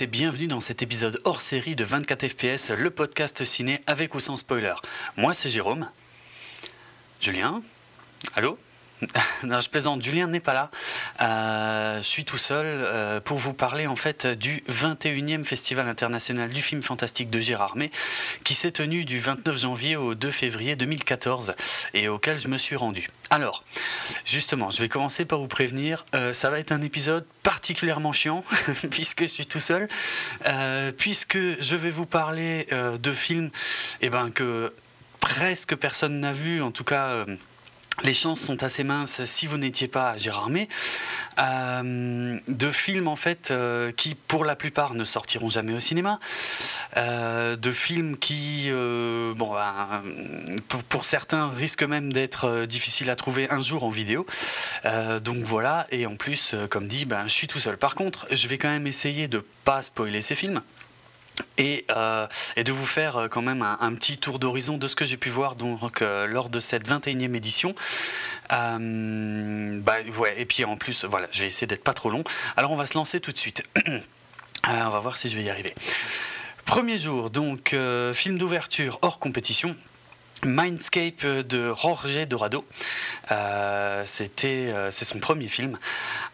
et bienvenue dans cet épisode hors série de 24 FPS, le podcast ciné avec ou sans spoiler. Moi c'est Jérôme. Julien Allô? non, je plaisante, Julien n'est pas là. Euh, je suis tout seul euh, pour vous parler en fait du 21e Festival international du film fantastique de Gérard May qui s'est tenu du 29 janvier au 2 février 2014 et auquel je me suis rendu. Alors, justement, je vais commencer par vous prévenir, euh, ça va être un épisode particulièrement chiant puisque je suis tout seul, puisque je vais vous parler de films eh ben, que presque personne n'a vu, en tout cas les chances sont assez minces si vous n'étiez pas Gérard May, euh, de films en fait euh, qui pour la plupart ne sortiront jamais au cinéma, euh, de films qui, bon, ben, pour, certains risquent même d'être difficiles à trouver un jour en vidéo. donc voilà, et en plus, comme dit, ben, je suis tout seul. Par contre, je vais quand même essayer de pas spoiler ces films. Euh, et, de vous faire euh, quand même un, petit tour d'horizon de ce que j'ai pu voir donc, euh, lors de cette 21e édition. bah, et puis en plus, voilà, je vais essayer d'être pas trop long. Alors on va se lancer tout de suite. on va voir si je vais y arriver. Premier jour, donc film d'ouverture hors compétition. Mindscape de Jorge Dorado. Euh, c'était, euh, c'est son premier film.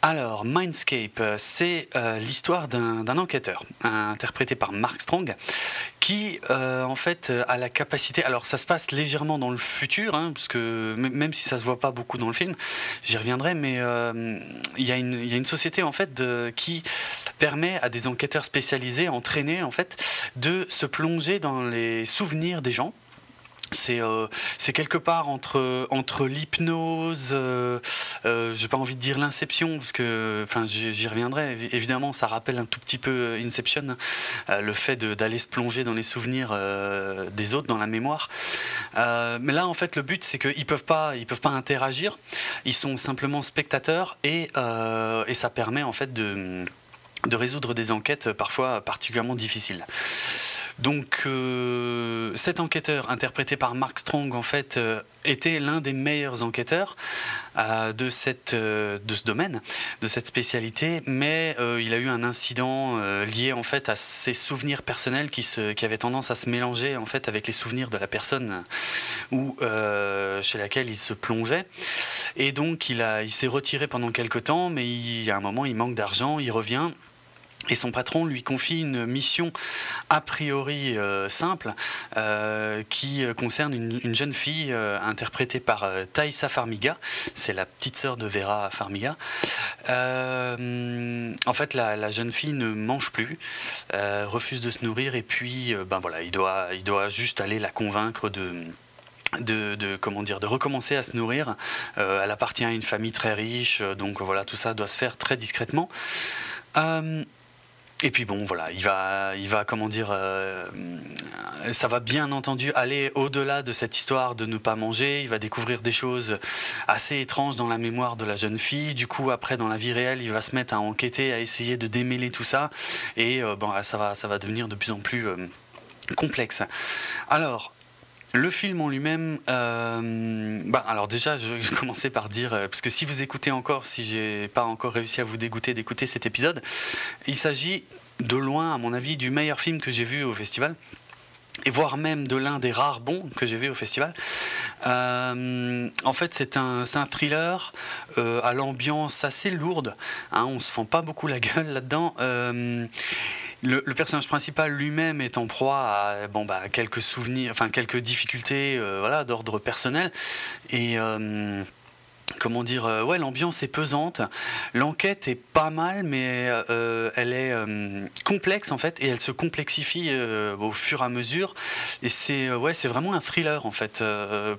Alors, Mindscape, c'est euh, l'histoire d'un, enquêteur interprété par Mark Strong qui, en fait, a la capacité. Alors, ça se passe légèrement dans le futur, hein, parce que même si ça se voit pas beaucoup dans le film, j'y reviendrai, mais il y, a une société en fait qui permet à des enquêteurs spécialisés, entraînés en fait, de se plonger dans les souvenirs des gens c'est euh, c'est quelque part entre l'hypnose euh, euh, j'ai pas envie de dire l'inception parce que j'y reviendrai. Évidemment ça rappelle un tout petit peu Inception le fait d'aller se plonger dans les souvenirs des autres dans la mémoire. Mais là en fait le but c'est qu'ils peuvent pas peuvent pas interagir. Ils sont simplement spectateurs et ça permet en fait de résoudre des enquêtes parfois particulièrement difficiles. Donc euh, cet enquêteur interprété par Mark Strong en fait euh, était l'un des meilleurs enquêteurs euh, de, cette, ce domaine, de cette spécialité, mais il a eu un incident lié en fait à ses souvenirs personnels qui, se, avaient tendance à se mélanger en fait avec les souvenirs de la personne chez laquelle il se plongeait. Et donc il, s'est retiré pendant quelques temps, mais il, a un moment il manque d'argent, il revient et son patron lui confie une mission a priori euh, simple euh, qui concerne une, jeune fille euh, interprétée par Thaïsa Farmiga. C'est la petite sœur de Vera Farmiga. en fait, la, jeune fille ne mange plus, refuse de se nourrir et puis, ben voilà, il doit, il doit juste aller la convaincre de de, comment dire de recommencer à se nourrir. elle appartient à une famille très riche, donc voilà tout ça doit se faire très discrètement. Et puis bon, voilà, il va, il va comment dire, euh, ça va bien entendu aller au-delà de cette histoire de ne pas manger. Il va découvrir des choses assez étranges dans la mémoire de la jeune fille. Du coup, après, dans la vie réelle, il va se mettre à enquêter, à essayer de démêler tout ça. Et euh, bon, ça va, ça va devenir de plus en plus euh, complexe. Alors, le film en lui-même, euh, bah, alors déjà, je vais commencer par dire, euh, parce que si vous écoutez encore, si j'ai pas encore réussi à vous dégoûter d'écouter cet épisode, il s'agit de loin, à mon avis, du meilleur film que j'ai vu au festival et voire même de l'un des rares bons que j'ai vu au festival. Euh, en fait, c'est un, un, thriller à l'ambiance assez lourde. Hein, on se fend pas beaucoup la gueule là-dedans. Le, personnage principal lui-même est en proie à bon, bah, quelques souvenirs, enfin quelques difficultés euh, voilà, d'ordre personnel. Et euh, comment dire, euh, ouais, l'ambiance est pesante. L'enquête est pas mal, mais elle est complexe en fait, et elle se complexifie au fur et à mesure. Et c'est ouais, c'est vraiment un thriller en fait,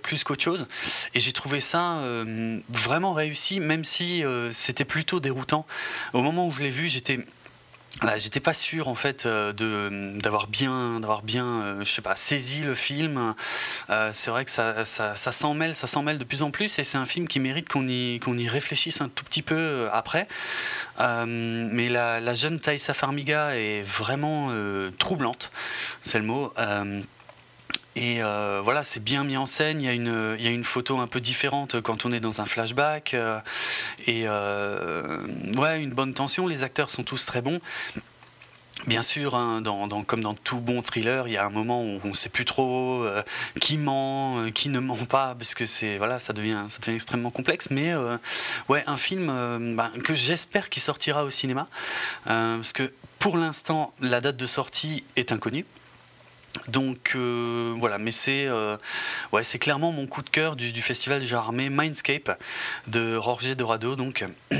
plus qu'autre chose. Et j'ai trouvé ça vraiment réussi, même si c'était plutôt déroutant. Au moment où je l'ai vu, j'étais j'étais pas sûr en fait euh, de d'avoir bien d'avoir bien euh, je sais pas saisi le film. Euh, c'est vrai que ça, ça, ça s'en mêle, ça s'en mêle de plus en plus et c'est un film qui mérite qu'on y qu'on y réfléchisse un tout petit peu après. mais la, la, jeune Thaïsa Farmiga est vraiment troublante, c'est le mot. Et euh, voilà, c'est bien mis en scène. Il y, a une, photo un peu différente quand on est dans un flashback. Euh, et euh, ouais, une bonne tension. Les acteurs sont tous très bons. Bien sûr, hein, comme dans tout bon thriller, il y a un moment où on ne sait plus trop qui ment, qui ne ment pas, parce que c'est voilà, ça devient, extrêmement complexe. Mais ouais, un film bah, que j'espère qu'il sortira au cinéma, parce que pour l'instant, la date de sortie est inconnue. Donc voilà, mais c'est ouais, c'est clairement mon coup de cœur du, du festival déjà armé Mindscape de Roger Dorado. Donc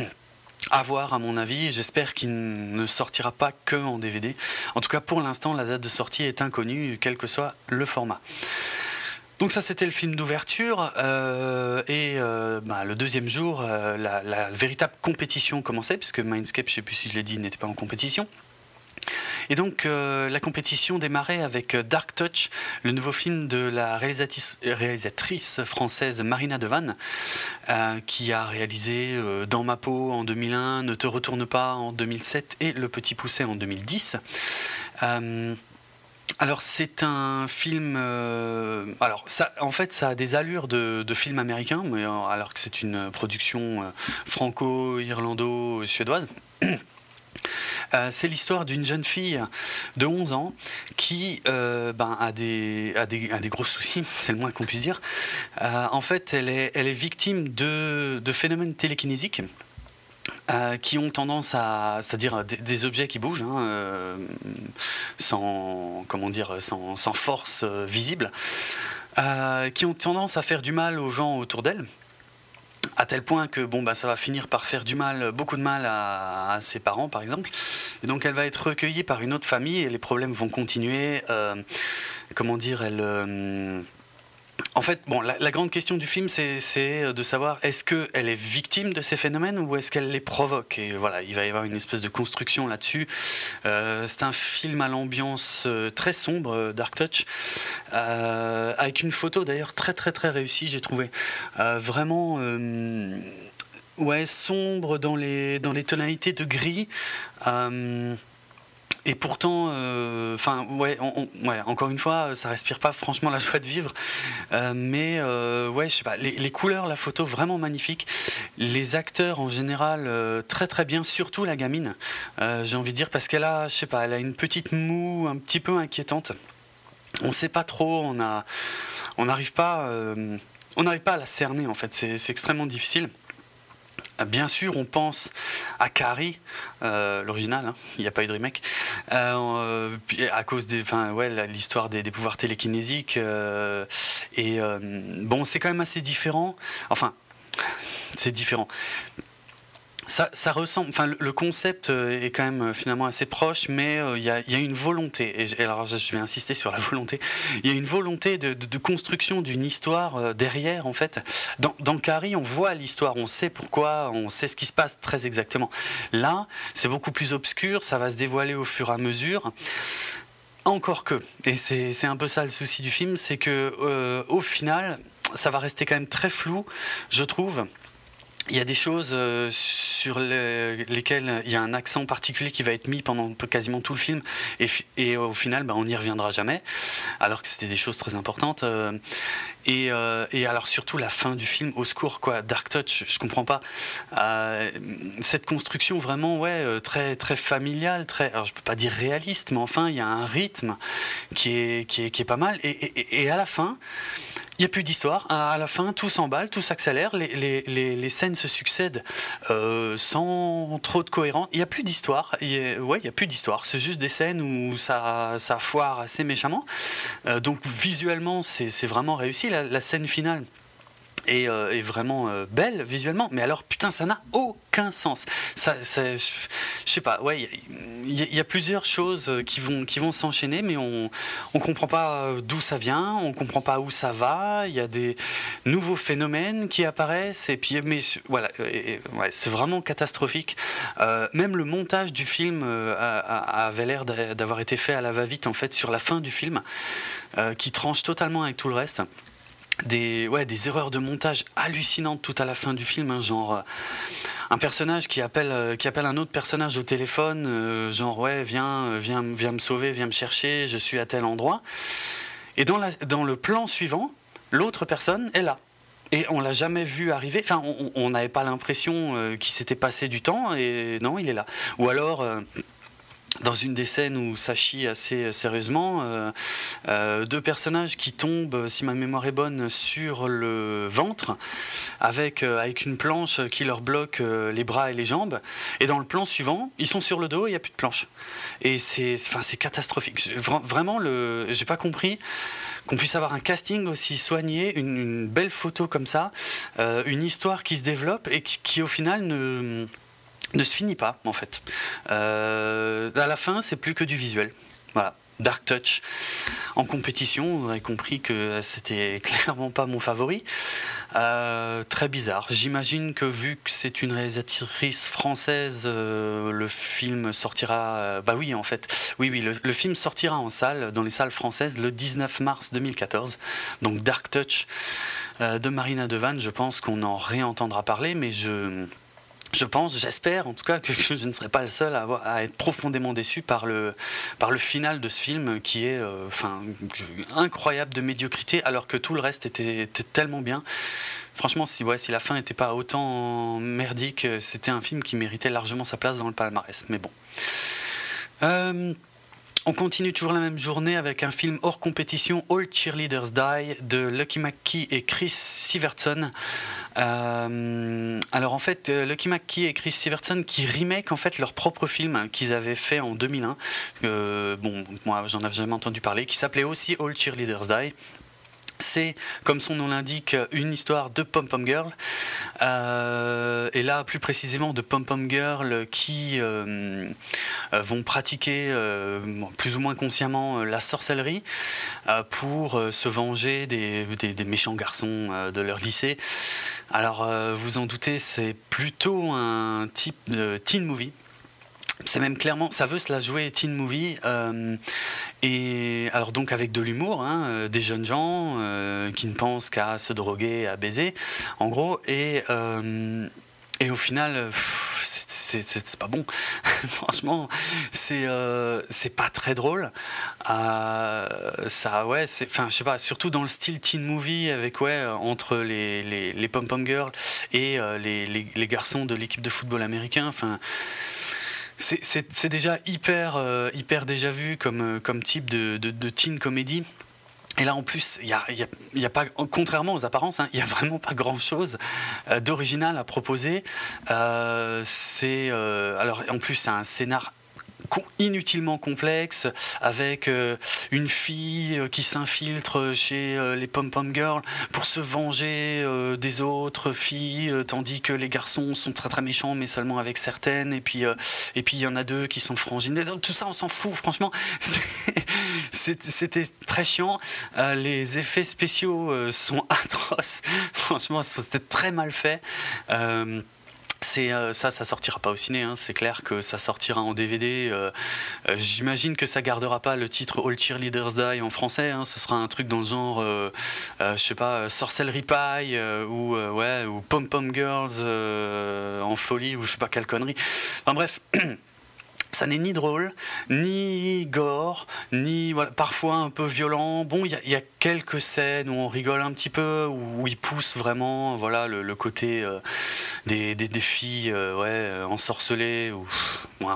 à voir à mon avis. J'espère qu'il ne sortira pas que en DVD. En tout cas, pour l'instant, la date de sortie est inconnue, quel que soit le format. Donc ça c'était le film d'ouverture euh, et euh, bah, le deuxième jour euh, la, véritable compétition commençait puisque Mindscape, je ne sais plus si je l'ai dit, n'était pas en compétition. Et donc euh, la compétition démarrait avec euh, Dark Touch, le nouveau film de la réalisatrice, française Marina Devanne, euh, qui a réalisé Dans ma peau en 2001, Ne te retourne pas en 2007 et Le Petit Pousset en 2010. alors c'est un film. alors en fait, ça a des allures de, de film américain, mais alors que c'est une production franco-irlando-suédoise. Euh, c'est l'histoire d'une jeune fille de 11 ans qui euh, ben, a, des, gros soucis, c'est le moins qu'on puisse dire. Euh, en fait, elle est, victime de, phénomènes télékinésiques. qui ont tendance à, c'est-à-dire des, objets qui bougent, hein, sans, comment dire, sans force visible, qui ont tendance à faire du mal aux gens autour d'elle à tel point que bon bah ça va finir par faire du mal, beaucoup de mal à, ses parents par exemple. Et donc elle va être recueillie par une autre famille et les problèmes vont continuer. Euh, comment dire, elle euh, en fait, bon, la, grande question du film, c'est euh, de savoir est-ce qu'elle est victime de ces phénomènes ou est-ce qu'elle les provoque Et voilà, il va y avoir une espèce de construction là-dessus. Euh, c'est un film à l'ambiance euh, très sombre, Dark Touch, avec une photo d'ailleurs très très très réussie, j'ai trouvé. vraiment ouais, sombre dans les tonalités de gris. Et pourtant, euh, enfin, ouais, encore une fois, ça respire pas franchement la joie de vivre. Euh, mais euh, ouais, je sais pas, les, couleurs, la photo, vraiment magnifique. Les acteurs en général, très très bien, surtout la gamine. J'ai envie de dire parce qu'elle a, je sais pas, elle a une petite moue un petit peu inquiétante. On sait pas trop, on n'arrive pas, on n'arrive pas à la cerner en fait. C'est extrêmement difficile. Bien sûr, on pense à Carrie, euh, l'original, hein, il n'y a pas eu de remake, euh, à cause des, enfin, ouais, l'histoire des, pouvoirs télékinésiques. Euh, et bon, c'est quand même assez différent. Enfin, c'est différent ça, ressemble. Enfin, le, concept euh, est quand même euh, finalement assez proche, mais euh, il y, a, une volonté. Et, alors, je vais insister sur la volonté. Il y a une volonté de, construction d'une histoire derrière, en fait. Dans, dans Carrie, on voit l'histoire, on sait pourquoi, on sait ce qui se passe très exactement. Là, c'est beaucoup plus obscur, ça va se dévoiler au fur et à mesure. Encore que, et c'est un peu ça le souci du film, c'est que au final, ça va rester quand même très flou, je trouve il y a des choses euh, sur lesquelles il y a un accent particulier qui va être mis pendant quasiment tout le film. Et, au final ben, on n'y reviendra jamais alors que c'était des choses très importantes euh, euh, et, alors surtout la fin du film au secours quoi Dark Touch je comprends pas. Cette construction vraiment ouais très très familiale très alors je peux pas dire réaliste mais enfin il y a un rythme qui est qui est, qui est pas mal. Et, à la fin n'y a plus d'histoire. À la fin, tout s'emballe, tout s'accélère, les, scènes se succèdent euh, sans trop de cohérence. Il n'y a plus d'histoire. Ouais, il n'y a plus d'histoire. C'est juste des scènes où ça, ça foire assez méchamment. Euh, donc visuellement, c'est vraiment réussi. la scène finale est, euh, vraiment euh, belle visuellement, mais alors putain, ça n'a aucun sens. Ça, je sais pas, ouais, il y, a plusieurs choses euh, qui vont, qui vont s'enchaîner, mais on on comprend pas d'où ça vient, on comprend pas où ça va. Il y a des nouveaux phénomènes qui apparaissent, et puis mais voilà, c'est vraiment catastrophique. même le montage du film avait l'air d'avoir été fait à la va-vite en fait sur la fin du film, qui tranche totalement avec tout le reste des, ouais, des erreurs de montage hallucinantes tout à la fin du film, hein, genre euh, un personnage qui appelle, euh, qui appelle un autre personnage au téléphone, euh, genre ouais, viens, viens, viens me sauver, viens me chercher, je suis à tel endroit. Et dans le plan suivant, l'autre personne est là. Et on l'a jamais vu arriver. Enfin, on n'avait pas l'impression qu'il s'était passé du temps. Et non, il est là. Ou alors, dans une des scènes où ça chie assez sérieusement, euh, euh, deux personnages qui tombent, si ma mémoire est bonne, sur le ventre, avec, euh, avec une planche qui leur bloque les bras et les jambes. Et dans le plan suivant, ils sont sur le dos et il n'y a plus de planche. Et c'est catastrophique. Vraiment, je n'ai pas compris qu'on puisse avoir un casting aussi soigné, une, belle photo comme ça, une histoire qui se développe et qui au final ne ne se finit pas en fait. Euh, à la fin, c'est plus que du visuel. Voilà. Dark Touch en compétition, vous avez compris que c'était clairement pas mon favori. Euh, très bizarre. J'imagine que vu que c'est une réalisatrice française, euh, le film sortira. bah oui, en fait, oui, oui, le, film sortira en salle, dans les salles françaises, le 19 mars 2014. Donc Dark Touch de Marina Devanne. Je pense qu'on en réentendra parler, mais je je pense, j'espère en tout cas que, je ne serai pas le seul à, être profondément déçu par le, par le final de ce film qui est euh, enfin, incroyable de médiocrité alors que tout le reste était, tellement bien. Franchement, si, ouais, si la fin n'était pas autant merdique, c'était un film qui méritait largement sa place dans le palmarès. Mais bon. Euh, on continue toujours la même journée avec un film hors compétition, All Cheerleaders Die, de Lucky McKee et Chris Sivertson. Euh, alors en fait, euh, Lucky McKee et Chris Sivertson qui remake en fait leur propre film qu'ils avaient fait en 2001. Euh, bon, moi j'en avais jamais entendu parler, qui s'appelait aussi All Cheerleaders Die. C'est, comme son nom l'indique, une histoire de pom-pom girl. Euh, et là, plus précisément, de pom-pom girl qui euh, euh, vont pratiquer plus ou moins consciemment la sorcellerie pour se venger des, des, méchants garçons de leur lycée. Alors, vous en doutez, c'est plutôt un type de teen movie c'est même clairement, ça veut se la jouer teen movie. Euh, et alors donc avec de l'humour, hein, euh, des jeunes gens euh, qui ne pensent qu'à se droguer, à baiser, en gros. Et, au final, c'est pas bon. Franchement, c'est pas très drôle. ça, ouais, enfin, surtout dans le style teen movie avec entre les les, les pom pom girls et les, garçons de l'équipe de football américain. C'est déjà hyper, euh, hyper déjà vu comme, euh, type de, teen comédie. Et là, en plus, il y a, pas, contrairement aux apparences, hein, il n'y a vraiment pas grand-chose euh, d'original à proposer. c'est alors, en plus, c'est un scénar inutilement complexe avec euh, une fille euh, qui s'infiltre chez euh, les pom-pom girls pour se venger des autres filles tandis que les garçons sont très très méchants mais seulement avec certaines. Et puis il y en a deux qui sont frangines. Tout ça on s'en fout franchement. C'était très chiant. Les effets spéciaux sont atroces. Franchement c'était très mal fait c'est euh, ça, ça sortira pas au ciné. Hein. C'est clair que ça sortira en DVD. Euh, euh, j'imagine que ça gardera pas le titre All Cheerleaders Die en français. Hein. Ce sera un truc dans le genre, je sais pas, Sorcellery Pie ou ouais ou Pom Pom Girls en folie ou je sais pas quelle connerie. Enfin bref. ça n'est ni drôle, ni gore, ni parfois un peu violent. Bon, il y, a quelques scènes où on rigole un petit peu, où, il pousse vraiment voilà, le, côté euh, des, des, filles euh, ouais, euh, ensorcelées.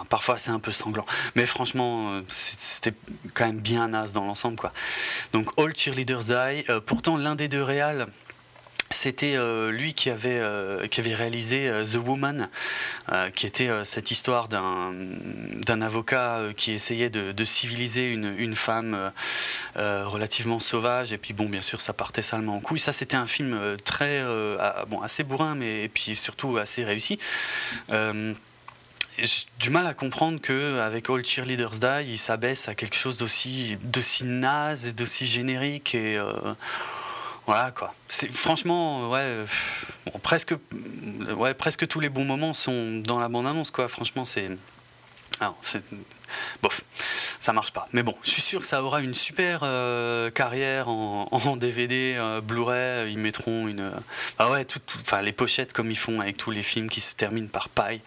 Parfois c'est un peu sanglant. Mais franchement, c'était quand même bien naze dans l'ensemble. Donc All Cheerleaders Die. pourtant, l'un des deux réals c'était euh, lui qui avait, euh, réalisé euh, The Woman, qui était cette histoire d'un avocat qui essayait de, civiliser une, femme relativement sauvage. Et puis, bon, bien sûr, ça partait salement en couille. Ça, c'était un film très, assez bourrin, mais puis surtout assez réussi. J'ai du mal à comprendre que avec All Cheerleaders Die, il s'abaisse à quelque chose d'aussi naze et d'aussi générique voilà quoi. C'est franchement ouais, presque ouais, presque tous les bons moments sont dans la bande annonce quoi. Franchement c'est c'est bof, ça marche pas. Mais bon, je suis sûr que ça aura une super euh, carrière en, DVD, euh, Blu-ray. Ils mettront une, ah ouais, enfin les pochettes comme ils font avec tous les films qui se terminent par paille.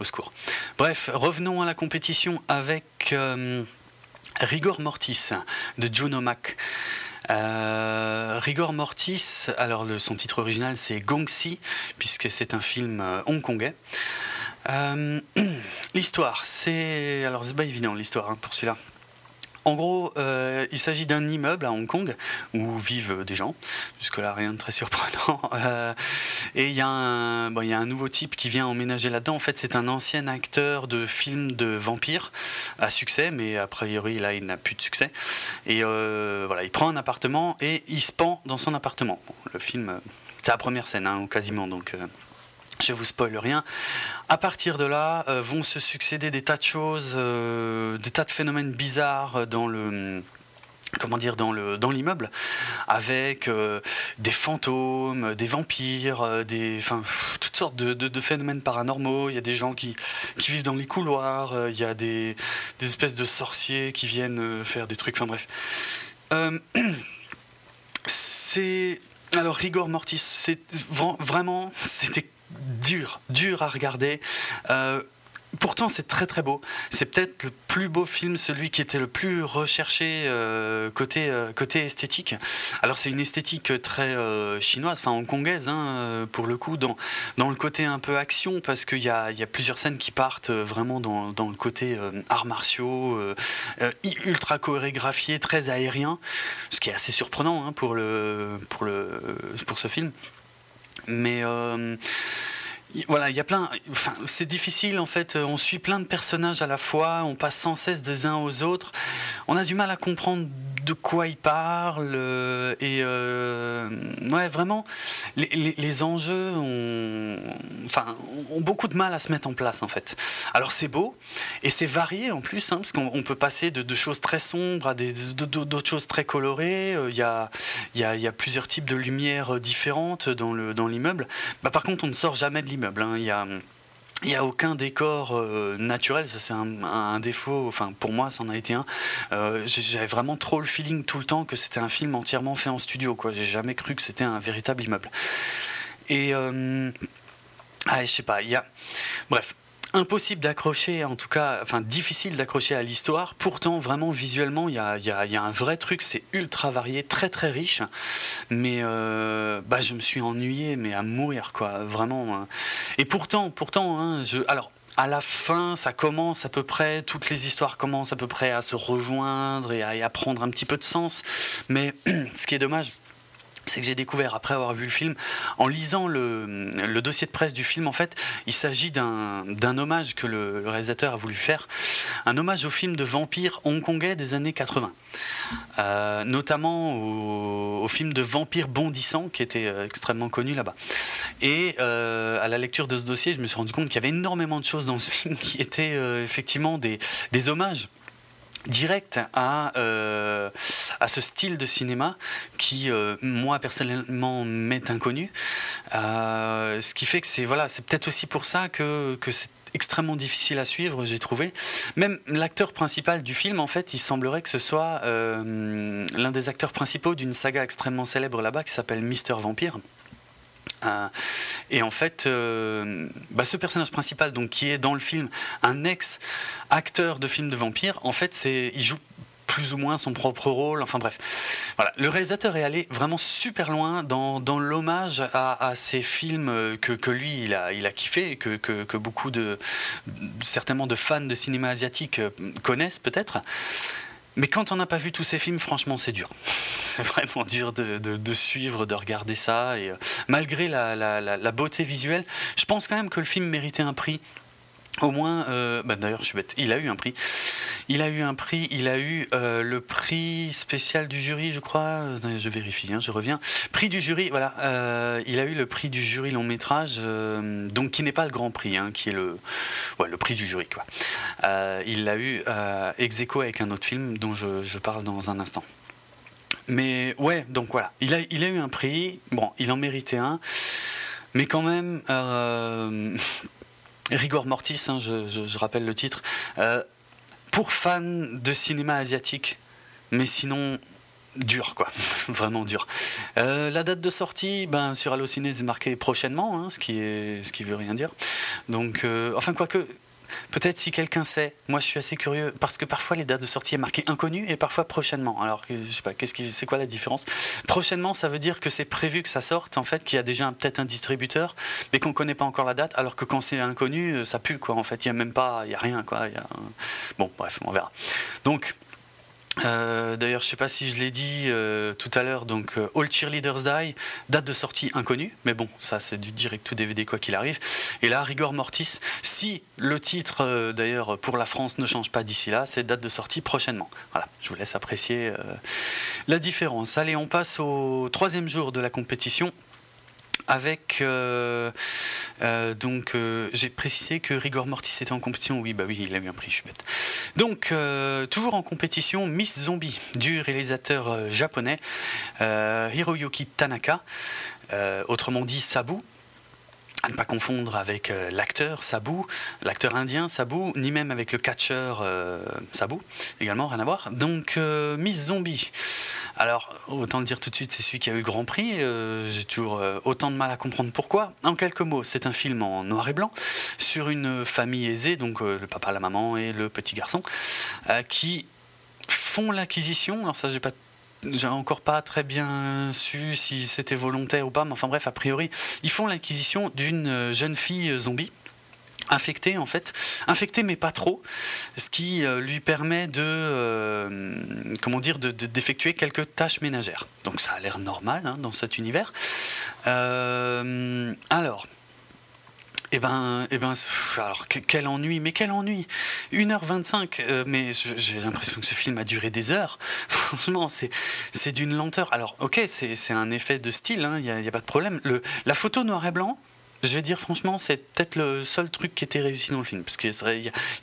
Au secours. Bref, revenons à la compétition avec euh, Rigor Mortis de Juno Mac. Euh, Rigor Mortis, alors son titre original c'est Gongxi, puisque c'est un film euh, hongkongais. Euh, l'histoire, c'est. Alors, c'est pas évident l'histoire hein, pour celui-là. En gros, euh, il s'agit d'un immeuble à Hong Kong où vivent des gens. Jusque-là, rien de très surprenant. Euh, et il y, a un, nouveau type qui vient emménager là-dedans. En fait, c'est un ancien acteur de films de vampires à succès, mais a priori, là, il n'a plus de succès. Et euh, voilà, il prend un appartement et il se pend dans son appartement. Le film, c'est la première scène, hein, quasiment. Donc. Je vous spoil rien. À partir de là, euh, vont se succéder des tas de choses, euh, des tas de phénomènes bizarres dans le comment dire dans le dans l'immeuble avec euh, des fantômes des vampires des enfin toutes sortes de, phénomènes paranormaux il y a des gens qui, qui vivent dans les couloirs il y a des, des, espèces de sorciers qui viennent faire des trucs enfin bref c'est alors rigor mortis c'est vraiment c'était dur, dur à regarder. Euh, pourtant, c'est très très beau. C'est peut-être le plus beau film, celui qui était le plus recherché euh, côté, euh, côté esthétique. Alors, c'est une esthétique très chinoise, enfin hongkongaise, hein, pour le coup, dans, dans le côté un peu action, parce qu'il y a, y a plusieurs scènes qui partent vraiment dans, dans le côté arts martiaux, ultra chorégraphié, très aérien, ce qui est assez surprenant hein, pour, le, pour, le, pour ce film. Mais euh, voilà, il y a plein. Enfin, c'est difficile en fait. On suit plein de personnages à la fois. On passe sans cesse des uns aux autres. On a du mal à comprendre de quoi il parle. Euh, et euh, ouais, vraiment, les, enjeux ont, enfin, ont beaucoup de mal à se mettre en place en fait. Alors c'est beau et c'est varié en plus, hein, parce qu'on peut passer de, choses très sombres à d'autres choses très colorées. Euh, il y, a, a, y, a, plusieurs types de lumières différentes dans l'immeuble. Dans bah, par contre, on ne sort jamais de l'immeuble. Hein. Il y a il n'y a aucun décor euh, naturel, ça c'est un, défaut, enfin pour moi ça en a été un. Euh, j'avais vraiment trop le feeling tout le temps que c'était un film entièrement fait en studio, quoi. J'ai jamais cru que c'était un véritable immeuble. Et euh, ah, je sais pas, il y a. Bref, impossible d'accrocher, en tout cas, enfin difficile d'accrocher à l'histoire. Pourtant, vraiment visuellement, il y a, un vrai truc, c'est ultra varié, très très riche. Mais euh, bah, je me suis ennuyé, mais à mourir, quoi, vraiment. Hein. Et pourtant, pourtant, hein, alors. À la fin, ça commence à peu près, toutes les histoires commencent à peu près à se rejoindre et à prendre un petit peu de sens. Mais ce qui est dommage, c'est que j'ai découvert après avoir vu le film, en lisant le, dossier de presse du film, en fait, il s'agit d'un hommage que le, réalisateur a voulu faire, un hommage au film de vampires hongkongais des années 80, euh, notamment au, film de vampires bondissants qui était euh, extrêmement connu là-bas. Et euh, à la lecture de ce dossier, je me suis rendu compte qu'il y avait énormément de choses dans ce film qui étaient effectivement des, des hommages direct à, euh, à ce style de cinéma qui, euh, moi, personnellement, m'est inconnu. Euh, ce qui fait que c'est voilà, c'est peut-être aussi pour ça que, que c'est extrêmement difficile à suivre, j'ai trouvé. Même l'acteur principal du film, en fait, il semblerait que ce soit l'un des acteurs principaux d'une saga extrêmement célèbre là-bas qui s'appelle Mister Vampire. Euh, et en fait, euh, bah, ce personnage principal, donc qui est dans le film un ex-acteur de film de vampire, en fait, c'est, il joue plus ou moins son propre rôle. Enfin bref, voilà. Le réalisateur est allé vraiment super loin dans, dans l'hommage à, ces films que, que, lui il a, il a kiffé, que, que, que beaucoup de certainement de fans de cinéma asiatique connaissent peut-être. Mais quand on n'a pas vu tous ces films, franchement, c'est dur. C'est vraiment dur de, suivre, de regarder ça. Euh, malgré la, beauté visuelle, je pense quand même que le film méritait un prix au moins, euh, bah d'ailleurs, je suis bête, il a eu un prix. Il a eu un prix, il a eu euh, le prix spécial du jury, je crois. Je vérifie, hein, je reviens. Prix du jury, voilà. Euh, il a eu le prix du jury long métrage, donc qui n'est pas le grand prix, hein, qui est le, ouais, le prix du jury, quoi. il l'a eu ex aequo avec un autre film dont je, parle dans un instant. Mais ouais, donc voilà. Il a eu un prix, bon, il en méritait un, mais quand même Rigor Mortis, hein, je, rappelle le titre. Euh, pour fans de cinéma asiatique, mais sinon dur quoi, vraiment dur. Euh, la date de sortie, ben sur Allociné c'est marqué prochainement, hein, ce qui est, ce qui veut rien dire. Donc, euh, enfin quoique, peut-être si quelqu'un sait, moi je suis assez curieux, parce que parfois les dates de sortie est marquées inconnues et parfois prochainement. Alors, je sais pas, qu'est-ce qui, c'est quoi la différence? Prochainement, ça veut dire que c'est prévu que ça sorte, en fait, qu'il y a déjà peut-être un distributeur, mais qu'on connaît pas encore la date, alors que quand c'est inconnu, ça pue, quoi. En fait, il y a même pas, il y a rien, quoi. Y a... Bon, bref, on verra. Donc, euh, d'ailleurs, je sais pas si je l'ai dit euh, tout à l'heure, donc euh, All Cheerleaders Die, date de sortie inconnue, mais bon, ça c'est du direct to DVD quoi qu'il arrive. Et là, Rigor Mortis, si le titre d'ailleurs pour la France ne change pas d'ici là, c'est date de sortie prochainement. Voilà, je vous laisse apprécier la différence. Allez, on passe au troisième jour de la compétition avec euh, euh, donc euh, j'ai précisé que Rigor Mortis était en compétition. Oui, bah oui, il a eu un prix, je suis bête. Donc toujours en compétition, Miss Zombie du réalisateur japonais Hiroyuki Tanaka, autrement dit Sabu, à ne pas confondre avec l'acteur Sabu, l'acteur indien Sabu, ni même avec le catcheur Sabu, également, rien à voir. Donc, Miss Zombie. Alors, autant le dire tout de suite, c'est celui qui a eu Grand Prix. Euh, j'ai toujours euh, autant de mal à comprendre pourquoi. En quelques mots, c'est un film en noir et blanc sur une famille aisée, donc euh, le papa, la maman et le petit garçon, qui font l'acquisition. Alors ça, j'ai pas j'ai encore pas très bien su si c'était volontaire ou pas, mais enfin bref, a priori, ils font l'acquisition d'une jeune fille zombie infecté en fait, infecté mais pas trop, ce qui euh, lui permet de, euh, comment dire, d'effectuer quelques tâches ménagères. Donc ça a l'air normal hein, dans cet univers. Euh, alors. Eh ben, eh ben, alors quel ennui, mais quel ennui 1h25, mais j'ai l'impression que ce film a duré des heures. Franchement, c'est d'une lenteur. Alors, ok, c'est un effet de style, il hein, n'y a, pas de problème. La photo noir et blanc, je vais dire franchement, c'est peut-être le seul truc qui était réussi dans le film. Parce qu'il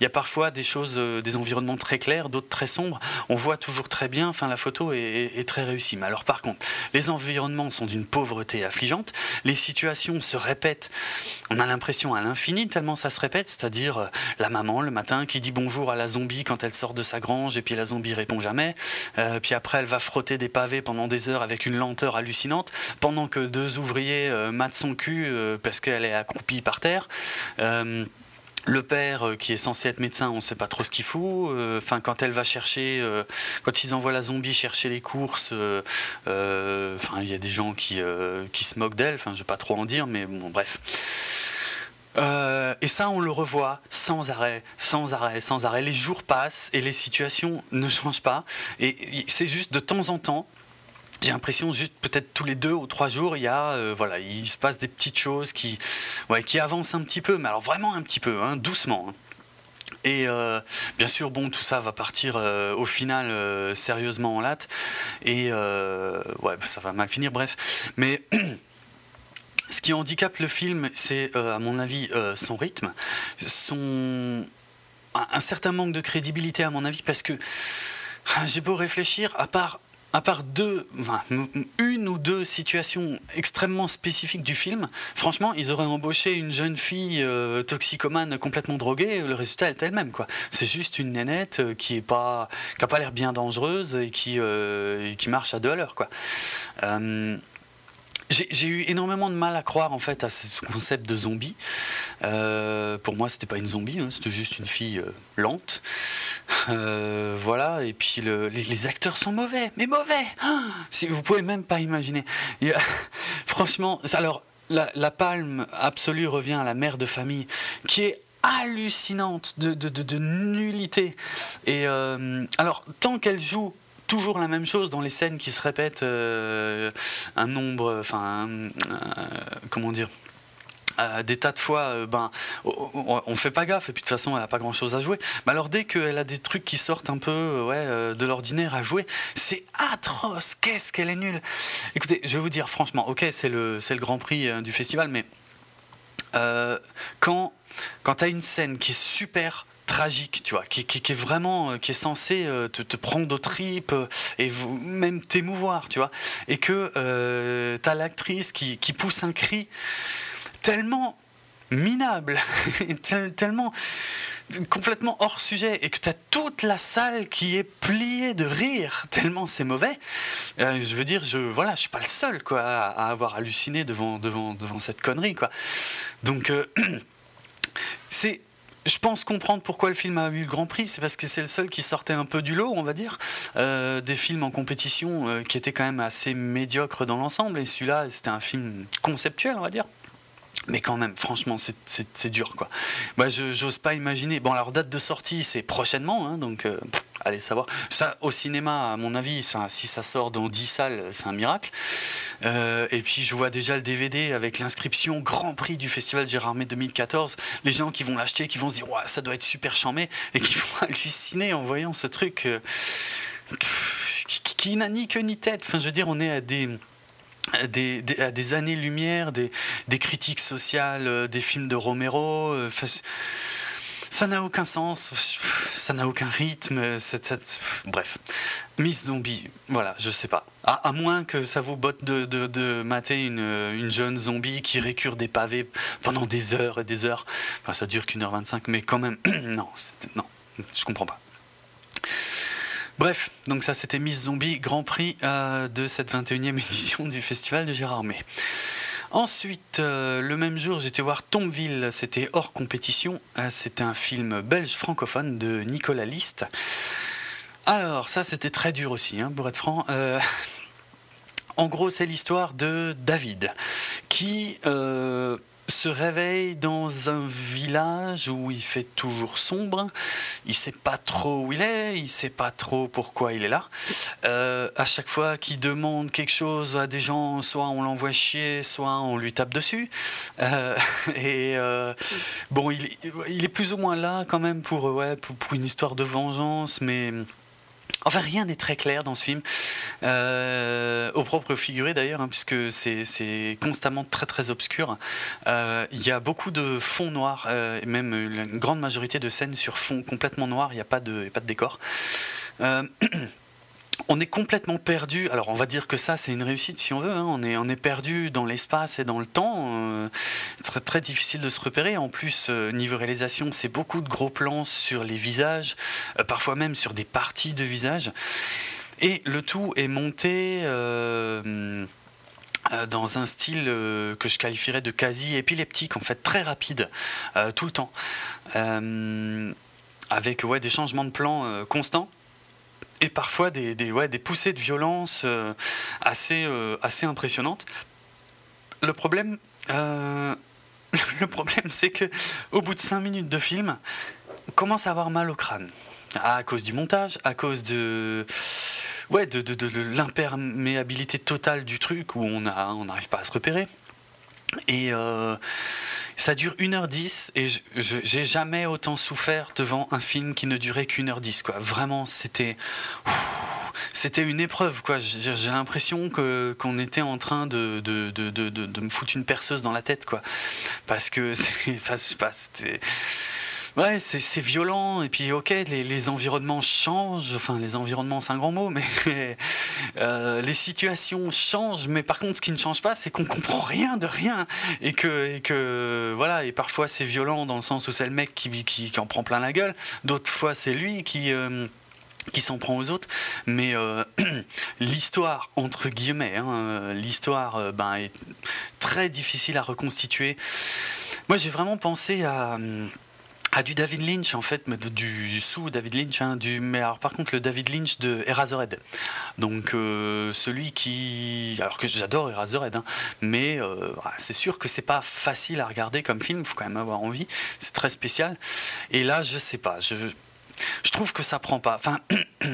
y, a parfois des choses, euh, des environnements très clairs, d'autres très sombres. On voit toujours très bien, enfin la photo est, très réussie. Mais alors par contre, les environnements sont d'une pauvreté affligeante. Les situations se répètent, on a l'impression à l'infini, tellement ça se répète. C'est-à-dire euh, la maman le matin qui dit bonjour à la zombie quand elle sort de sa grange et puis la zombie répond jamais. Euh, puis après elle va frotter des pavés pendant des heures avec une lenteur hallucinante pendant que deux ouvriers matent son cul parce que elle est accroupie par terre. Euh, le père euh, qui est censé être médecin, on ne sait pas trop ce qu'il fout. Euh, enfin, quand elle va chercher, quand ils envoient la zombie chercher les courses, enfin, il y a des gens qui, qui se moquent d'elle. Enfin, je vais pas trop en dire, mais bon, bref. et ça, on le revoit sans arrêt, sans arrêt, sans arrêt. Les jours passent et les situations ne changent pas. Et c'est juste de temps en temps, j'ai l'impression juste peut-être tous les deux ou trois jours, il y a euh, voilà, il se passe des petites choses qui, ouais, qui avancent un petit peu, mais alors vraiment un petit peu, hein, doucement. Hein. Et euh, bien sûr, bon, tout ça va partir euh, au final sérieusement en latte. Et ouais, ça va mal finir, bref. Mais ce qui handicape le film, c'est à mon avis son rythme, son un certain manque de crédibilité à mon avis, parce que ah, j'ai beau réfléchir, à part à part deux, une ou deux situations extrêmement spécifiques du film, franchement, ils auraient embauché une jeune fille euh, toxicomane complètement droguée, le résultat est elle-même. C'est juste une nénette euh, qui est pas, l'air bien dangereuse et qui, euh, marche à deux à l'heure. J'ai eu énormément de mal à croire en fait à ce concept de zombie. pour moi, c'était pas une zombie, hein, c'était juste une fille lente. Euh, voilà, et puis les, acteurs sont mauvais, mais mauvais ah, si Vous pouvez même pas imaginer. franchement, alors la, palme absolue revient à la mère de famille, qui est hallucinante de, de, nullité. Et euh, alors, tant qu'elle joue toujours la même chose dans les scènes qui se répètent euh, un nombre, enfin, comment dire, des tas de fois, euh, ben, on, fait pas gaffe, et puis de toute façon, elle a pas grand chose à jouer. Mais alors, dès qu'elle a des trucs qui sortent un peu euh, ouais, euh, de l'ordinaire à jouer, c'est atroce. Qu'est-ce qu'elle est nulle. Écoutez, je vais vous dire franchement, ok, c'est le, le grand prix du festival, mais quand, quand tu as une scène qui est super tragique, tu vois, qui, qui, est vraiment, qui est censé te, te, prendre aux tripes et même t'émouvoir, tu vois, et que euh, tu as l'actrice qui, qui, pousse un cri tellement minable, tellement complètement hors sujet et que tu as toute la salle qui est pliée de rire tellement c'est mauvais. Euh, je veux dire, je voilà, je suis pas le seul quoi à, avoir halluciné devant devant devant cette connerie quoi. Donc euh, c'est je pense comprendre pourquoi le film a eu le Grand Prix, c'est parce que c'est le seul qui sortait un peu du lot, on va dire, euh, des films en compétition euh, qui étaient quand même assez médiocres dans l'ensemble, et celui-là, c'était un film conceptuel, on va dire. Mais quand même, franchement, c'est dur, quoi. J'ose pas imaginer. Bon, alors date de sortie, c'est prochainement, hein, donc euh, allez savoir. Ça, au cinéma, à mon avis, si ça sort dans 10 salles, c'est un miracle. Euh, et puis, je vois déjà le DVD avec l'inscription Grand Prix du Festival Gérardmer 2014. Les gens qui vont l'acheter, qui vont se dire, ça doit être super charmé, et qui vont halluciner en voyant ce truc euh, qui, n'a ni queue ni tête. Enfin, je veux dire, on est à des des, des, années-lumière, des, critiques sociales, euh, des films de Romero. Ça n'a aucun sens, ça n'a aucun rythme. bref, Miss Zombie, voilà, je sais pas. À, moins que ça vous botte de, de, de mater une, une, jeune zombie qui récure des pavés pendant des heures et des heures. Enfin, ça dure qu'une heure vingt-cinq, mais quand même, non, non, je comprends pas. Bref, donc ça c'était Miss Zombie, Grand Prix euh, de cette 21e édition du Festival de Gérardmer. Ensuite, euh, le même jour, j'étais voir Tombeville, c'était hors compétition. Euh, c'était un film belge francophone de Nicolas List. Alors, ça c'était très dur aussi, hein, pour être franc. en gros, c'est l'histoire de David qui se réveille dans un village où il fait toujours sombre. Il sait pas trop où il est, il sait pas trop pourquoi il est là. Euh, à chaque fois qu'il demande quelque chose à des gens, soit on l'envoie chier, soit on lui tape dessus. Euh, et euh, bon, il, est plus ou moins là quand même pour, ouais, pour une histoire de vengeance, mais Enfin, rien n'est très clair dans ce film, euh, au propre figuré d'ailleurs, hein, puisque c'est constamment très très obscur. Euh, il y a beaucoup de fonds noirs, euh, même une grande majorité de scènes sur fond complètement noir, il n'y a, pas de, pas de décor. on est complètement perdu. Alors on va dire que ça c'est une réussite si on veut. Hein. On, est, perdu dans l'espace et dans le temps. Euh, c'est très, difficile de se repérer. En plus, euh, niveau réalisation, c'est beaucoup de gros plans sur les visages, euh, parfois même sur des parties de visages. Et le tout est monté dans un style que je qualifierais de quasi épileptique, en fait très rapide, tout le temps. avec des changements de plan constants et parfois des, des, ouais, des poussées de violence euh, assez, euh, assez impressionnantes. Le problème, euh, le problème c'est que au bout de 5 minutes de film, on commence à avoir mal au crâne. À cause du montage, à cause de, ouais, de, de, l'imperméabilité totale du truc où on n'arrive on pas à se repérer. Et ça dure 1h10 et j'ai jamais autant souffert devant un film qui ne durait qu'une heure 10 quoi. Vraiment, c'était c'était une épreuve quoi. J'ai l'impression que qu'on était en train de de, de, de, de, me foutre une perceuse dans la tête quoi. Parce que c'était Ouais, c'est violent, et puis ok, les, environnements changent, enfin les environnements c'est un grand mot, mais euh, les situations changent, mais par contre ce qui ne change pas, c'est qu'on comprend rien de rien, et que, voilà, et parfois c'est violent dans le sens où c'est le mec qui, qui, qui, en prend plein la gueule, d'autres fois c'est lui qui... Euh, qui s'en prend aux autres, mais euh, l'histoire, entre guillemets, hein, l'histoire ben, est très difficile à reconstituer. Moi j'ai vraiment pensé à... Ah, du David Lynch, en fait, du sous David Lynch, hein, du, mais alors par contre le David Lynch de Eraserhead. Donc euh, celui qui. Alors que j'adore Eraserhead, hein, mais euh, c'est sûr que c'est pas facile à regarder comme film, il faut quand même avoir envie, c'est très spécial. Et là, je sais pas, je, je trouve que ça prend pas. Enfin.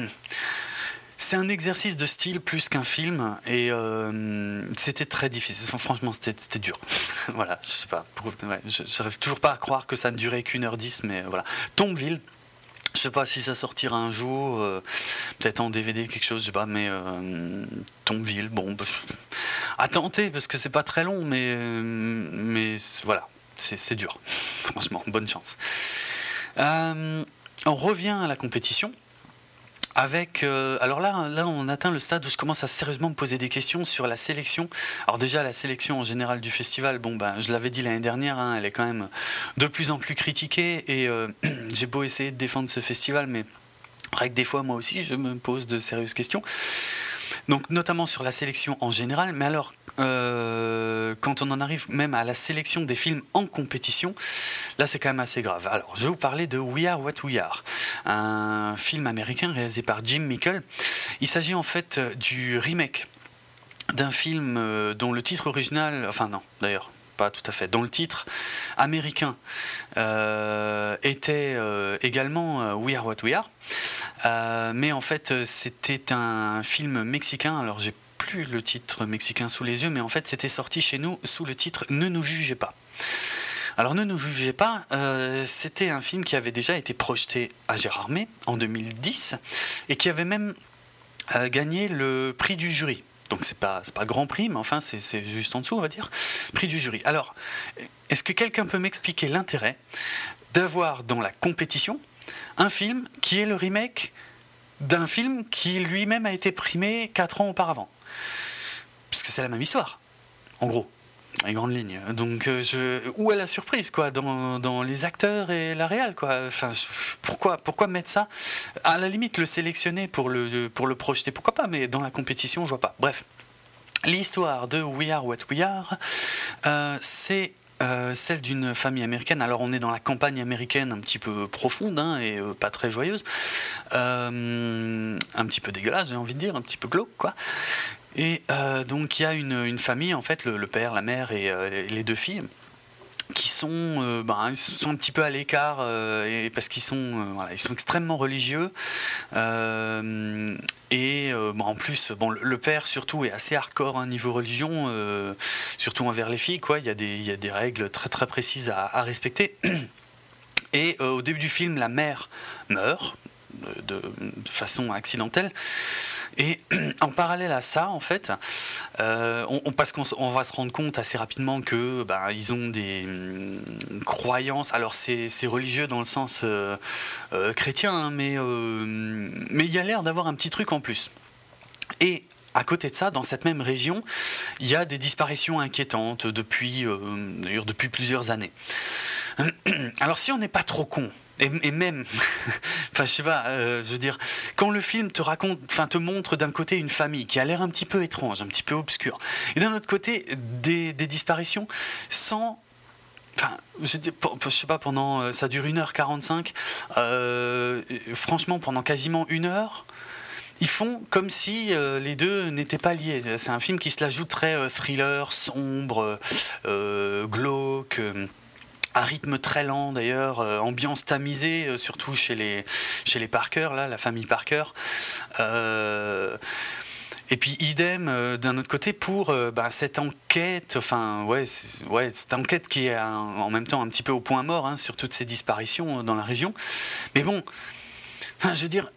C'est un exercice de style plus qu'un film et euh, c'était très difficile. Franchement, c'était dur. voilà, je sais pas. Ouais, je n'arrive toujours pas à croire que ça ne durait qu'une heure dix, mais voilà. Tombeville. Je sais pas si ça sortira un jour, euh, peut-être en DVD, quelque chose, je sais pas, mais euh, Tombeville, bon, bah, à tenter parce que c'est pas très long, mais, mais voilà, c'est dur. Franchement, bonne chance. on revient à la compétition avec euh, alors là là on atteint le stade où je commence à sérieusement me poser des questions sur la sélection. Alors déjà la sélection en général du festival bon ben je l'avais dit l'année dernière hein, elle est quand même de plus en plus critiquée et euh, j'ai beau essayer de défendre ce festival mais vrai que des fois moi aussi je me pose de sérieuses questions. Donc notamment sur la sélection en général mais alors euh, quand on en arrive même à la sélection des films en compétition, là c'est quand même assez grave. Alors je vais vous parler de We Are What We Are, un film américain réalisé par Jim Mickle. Il s'agit en fait du remake d'un film euh, dont le titre original, enfin non d'ailleurs, pas tout à fait, dont le titre américain euh, était également We Are What We Are, mais en fait c'était un film mexicain, alors j'ai plus le titre mexicain sous les yeux, mais en fait c'était sorti chez nous sous le titre Ne nous jugez pas. Alors ne nous jugez pas, c'était un film qui avait déjà été projeté à Gérardmer en 2010 et qui avait même gagné le prix du jury donc c'est pas pas grand prix, mais enfin c'est juste en dessous, on va dire. Prix du jury. Alors, est-ce que quelqu'un peut m'expliquer l'intérêt d'avoir dans la compétition un film qui est le remake d'un film qui lui-même a été primé 4 ans auparavant? Que c'est la même histoire, en gros les grandes lignes. Donc, euh, je... où est la surprise, quoi, dans, dans les acteurs et la réal, quoi? Enfin, pourquoi, pourquoi mettre ça? À la limite, le sélectionner pour le, pour le projeter, pourquoi pas, mais dans la compétition, je vois pas. Bref. L'histoire de We Are What We Are, euh, c'est euh, celle d'une famille américaine. Alors on est dans la campagne américaine un petit peu profonde hein, et pas très joyeuse, un petit peu dégueulasse j'ai envie de dire, un petit peu glauque quoi. Et euh, donc il y a une, famille, en fait, le, père, la mère et euh, les deux filles, qui sont, euh, ben, ils sont un petit peu à l'écart parce qu'ils sont, sont extrêmement religieux. et en plus, bon, le père surtout est assez hardcore hein, niveau religion, surtout envers les filles. Quoi. Il, y a des, il y a des règles très très précises à respecter. Et au début du film, la mère meurt de, façon accidentelle. Et en parallèle à ça, en fait, euh, on, parce qu'on va se rendre compte assez rapidement que ben, ils ont des hum, croyances. Alors c'est religieux dans le sens euh, euh, chrétien, hein, mais mais il y a l'air d'avoir un petit truc en plus. Et à côté de ça, dans cette même région, il y a des disparitions inquiétantes depuis, depuis plusieurs années. Alors si on n'est pas trop con, et, même, enfin je sais pas, euh, je veux dire, quand le film te raconte, enfin te montre d'un côté une famille qui a l'air un petit peu étrange, un petit peu obscure, et d'un autre côté des, disparitions sans Enfin, je, sais pas, pendant. Euh, ça dure 1h45. Euh, franchement, pendant quasiment une heure, ils font comme si les deux n'étaient pas liés. C'est un film qui se la très thriller, sombre, glauque un rythme très lent d'ailleurs, euh, ambiance tamisée, euh, surtout chez les, chez les Parker, là, la famille Parker. Euh, et puis idem d'un autre côté pour bah, cette enquête, enfin ouais, ouais, cette enquête qui est en même temps un petit peu au point mort hein, sur toutes ces disparitions dans la région. Mais bon, je veux dire,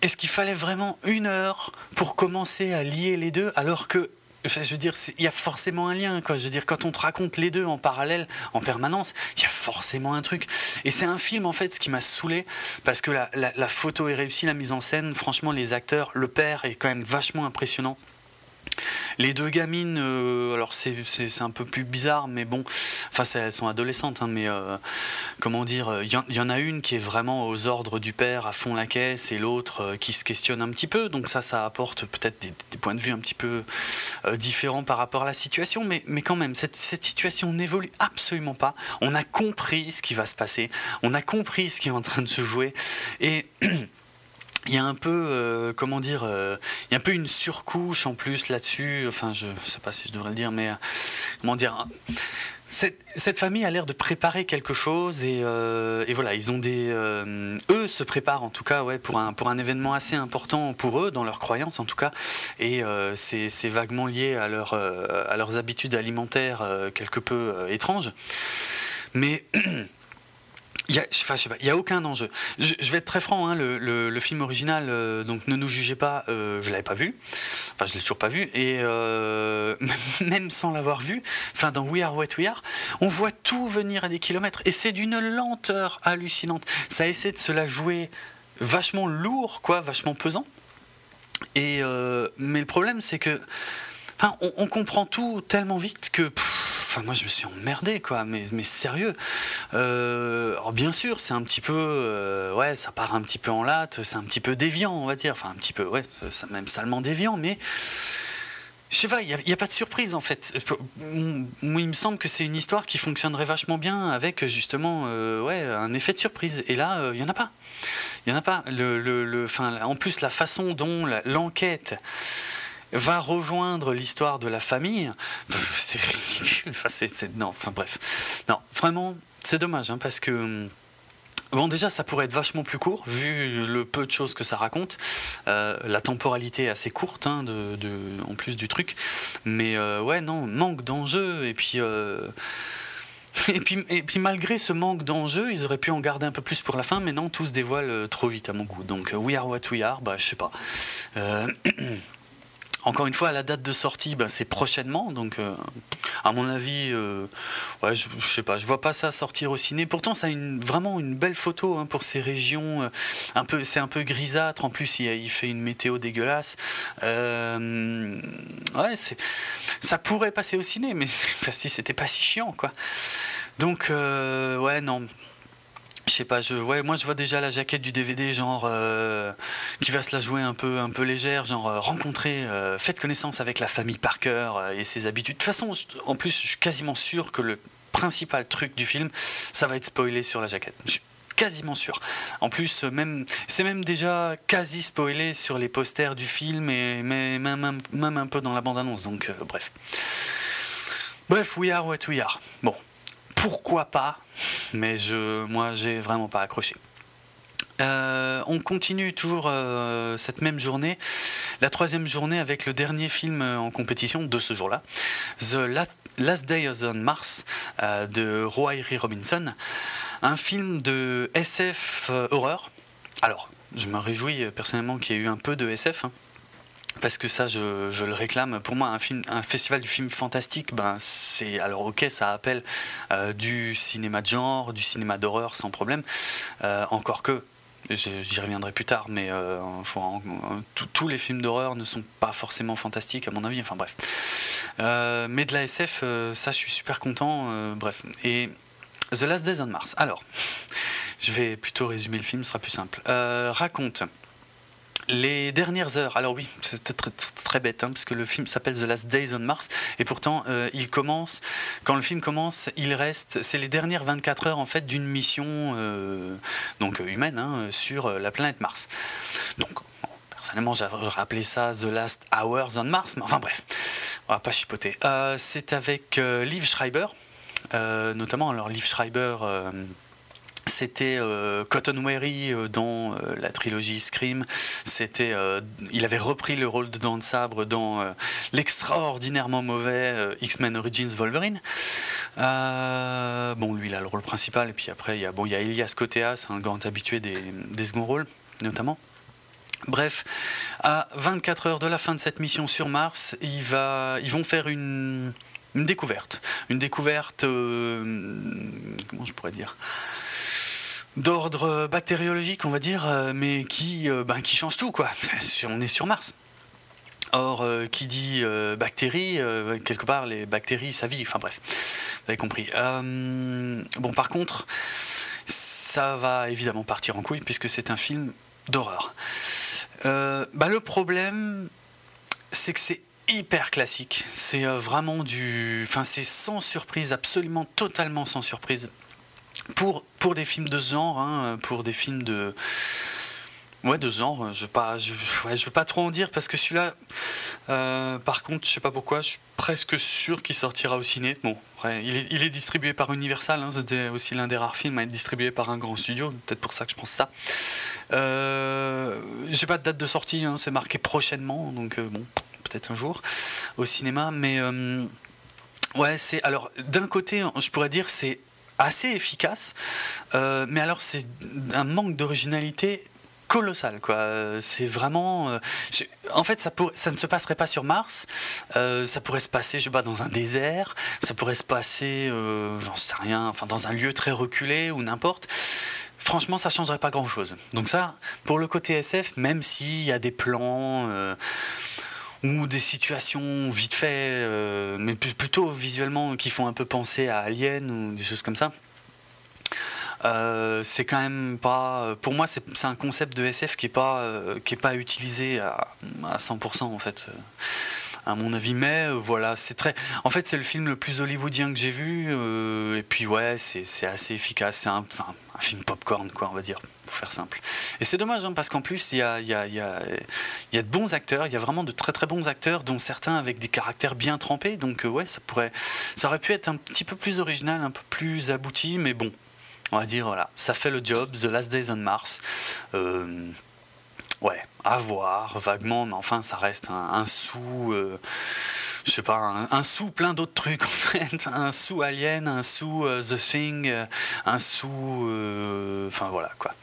est-ce qu'il fallait vraiment une heure pour commencer à lier les deux alors que je veux dire, il y a forcément un lien, quoi. Je veux dire, quand on te raconte les deux en parallèle, en permanence, il y a forcément un truc. Et c'est un film, en fait, ce qui m'a saoulé, parce que la, la, photo est réussie, la mise en scène, franchement, les acteurs, le père est quand même vachement impressionnant. Les deux gamines, euh, alors c'est un peu plus bizarre, mais bon, enfin elles sont adolescentes, hein, mais euh, comment dire, il y, en a une qui est vraiment aux ordres du père à fond la caisse et l'autre euh, qui se questionne un petit peu, donc ça, ça apporte peut-être des, points de vue un petit peu différents par rapport à la situation, mais, quand même, cette, cette situation n'évolue absolument pas. On a compris ce qui va se passer, on a compris ce qui est en train de se jouer, et il y a un peu, euh, comment dire, euh, il y a un peu une surcouche en plus là-dessus. Enfin, je sais pas si je devrais le dire, mais euh, comment dire. Cette, cette, famille a l'air de préparer quelque chose et, et voilà, ils ont des, eux se préparent en tout cas, ouais, pour un pour un événement assez important pour eux dans leurs croyances en tout cas, et c'est vaguement lié à leur à leurs habitudes alimentaires quelque peu étranges, mais Il n'y a, aucun enjeu. Je, vais être très franc, hein, le, film original, euh, donc ne nous jugez pas, euh, je l'avais pas vu. Enfin, je l'ai toujours pas vu. Et euh, même sans l'avoir vu, enfin, dans We Are What We Are, on voit tout venir à des kilomètres. Et c'est d'une lenteur hallucinante. Ça essaie de se la jouer vachement lourd, quoi, vachement pesant. Et, mais le problème, c'est que enfin, on, comprend tout tellement vite que moi je me suis emmerdé quoi, mais, mais sérieux. Euh, alors bien sûr, c'est un petit peu, euh, ouais, ça part un petit peu en latte, c'est un petit peu déviant, on va dire, enfin un petit peu, ouais, même salement déviant, mais je sais pas, il n'y a, pas de surprise en fait. Il me semble que c'est une histoire qui fonctionnerait vachement bien avec justement euh, ouais, un effet de surprise. Et là, euh, il n'y en a pas. Il n'y en a pas. En plus, la façon dont l'enquête va rejoindre l'histoire de la famille, c'est ridicule. Enfin, non, enfin bref. Non, vraiment, c'est dommage hein, parce que hum, Bon, déjà, ça pourrait être vachement plus court, vu le peu de choses que ça raconte. Euh, la temporalité est assez courte, hein, de, en plus du truc. Mais euh, ouais, non, manque d'enjeu. Et puis. Euh, et puis, et puis malgré ce manque d'enjeu, ils auraient pu en garder un peu plus pour la fin, mais non, tout se dévoile trop vite à mon goût. Donc, We Are What We Are, bah, je sais pas. Encore une fois, la date de sortie, ben, c'est prochainement, donc euh, à mon avis, euh, je, sais pas, je vois pas ça sortir au ciné. Pourtant, ça a une, vraiment une belle photo hein, pour ces régions. Euh, c'est un peu grisâtre. En plus, il, fait une météo dégueulasse. ouais, ça pourrait passer au ciné, mais si c'était pas si chiant. Donc, ouais, non, je sais pas, je, ouais, moi je vois déjà la jaquette du DVD, genre euh, qui va se la jouer un peu, un peu légère, genre euh, rencontrer, euh, faites connaissance avec la famille Parker et ses habitudes. De toute façon, en plus, je suis quasiment sûr que le principal truc du film, ça va être spoilé sur la jaquette. Je suis quasiment sûr. En plus, même, c'est même déjà quasi spoilé sur les posters du film et mais, même, même un peu dans la bande-annonce. Donc, bref. Bref, we are what we are. Bon, pourquoi pas, mais je, moi j'ai vraiment pas accroché. Euh, on continue toujours euh, cette même journée, la troisième journée avec le dernier film en compétition de ce jour-là, The Last Day on Mars euh, de Roy Robinson, un film de SF horreur. Alors, je me réjouis personnellement qu'il y ait eu un peu de SF. Hein parce que ça, je, le réclame. Pour moi, un, film, un festival du film fantastique, ben, c'est alors ok, ça appelle euh, du cinéma de genre, du cinéma d'horreur sans problème. Euh, encore que, j'y reviendrai plus tard, mais euh, tous les films d'horreur ne sont pas forcément fantastiques à mon avis. Enfin bref. mais de la SF, ça, je suis super content. bref. Et The Last Days on Mars. Alors, je vais plutôt résumer le film, ce sera plus simple. raconte les dernières heures, alors oui, c'est très, très, bête, hein, parce que le film s'appelle The Last Days on Mars, et pourtant, euh, il commence, quand le film commence, il reste, c'est les dernières 24 heures en fait d'une mission euh, donc humaine hein, sur euh, la planète Mars. Donc, personnellement, j'aurais appelé ça The Last Hours on Mars, mais enfin bref, on va pas chipoter. c'est avec Liv Schreiber, notamment, alors Liv Schreiber c'était euh, Cotton Weary euh, dans euh, la trilogie Scream. C'était, il avait repris le rôle de Dan Sabre dans l'extraordinairement mauvais X-Men Origins Wolverine. bon, lui, il a le rôle principal. Et puis après, il y a, bon, il y Elias Koteas, un grand habitué des, seconds rôles, notamment. Bref, à 24 heures de la fin de cette mission sur Mars, ils vont faire une découverte. Une découverte. comment je pourrais dire? D'ordre bactériologique, on va dire, euh, mais qui, euh, ben, qui change tout, quoi. On est sur Mars. Or, euh, qui dit bactéries, quelque part, les bactéries, ça vit. Enfin bref, vous avez compris. bon, par contre, ça va évidemment partir en couille puisque c'est un film d'horreur. Bah, le problème, c'est que c'est hyper classique. C'est vraiment du. Enfin, c'est sans surprise, absolument totalement sans surprise pour, pour des films de genre, hein, pour des films de. Ouais, de genre, je ne pas, je, je veux pas trop en dire parce que celui-là, euh, par contre, je sais pas pourquoi, je suis presque sûr qu'il sortira au ciné. Bon, il, est, il, est, distribué par Universal, hein, c'était aussi l'un des rares films à être distribué par un grand studio, peut-être pour ça que je pense ça. Euh, j'ai pas de date de sortie, hein, c'est marqué prochainement, donc euh, bon, peut-être un jour au cinéma, mais euh, ouais, c'est alors d'un côté, je pourrais dire c'est assez efficace, euh, mais alors c'est un manque d'originalité colossal quoi. C'est vraiment euh, en fait ça ne se passerait pas sur Mars. Euh, ça pourrait se passer je sais pas dans un désert. Ça pourrait se passer dans un lieu très reculé ou n'importe. Franchement ça changerait pas grand chose donc ça pour le côté SF même s'il y a des plans ou des situations vite fait, euh, mais plutôt visuellement qui font un peu penser à Alien ou des choses comme ça. Euh, c'est quand même pas. Pour moi, c'est un concept de SF qui est pas, euh, pas utilisé à, à 100% en fait. À mon avis. Mais voilà, c'est très. En fait, c'est le film le plus hollywoodien que j'ai vu. et puis ouais, c'est assez efficace. C'est un, film popcorn, quoi, on va dire, pour faire simple. Et c'est dommage, hein, parce qu'en plus, il y a, de bons acteurs, il y a vraiment de très très bons acteurs, dont certains avec des caractères bien trempés. Donc, euh, ouais, ça, pourrait, ça aurait pu être un petit peu plus original, un peu plus abouti, mais bon, on va dire, voilà, ça fait le job. The Last Days on Mars. Euh, ouais, à voir, vaguement, mais enfin, ça reste un, sous. Euh, je sais pas, un, sous plein d'autres trucs en fait. Un sous Alien, un sous euh, The Thing, euh, un sous. Enfin voilà quoi.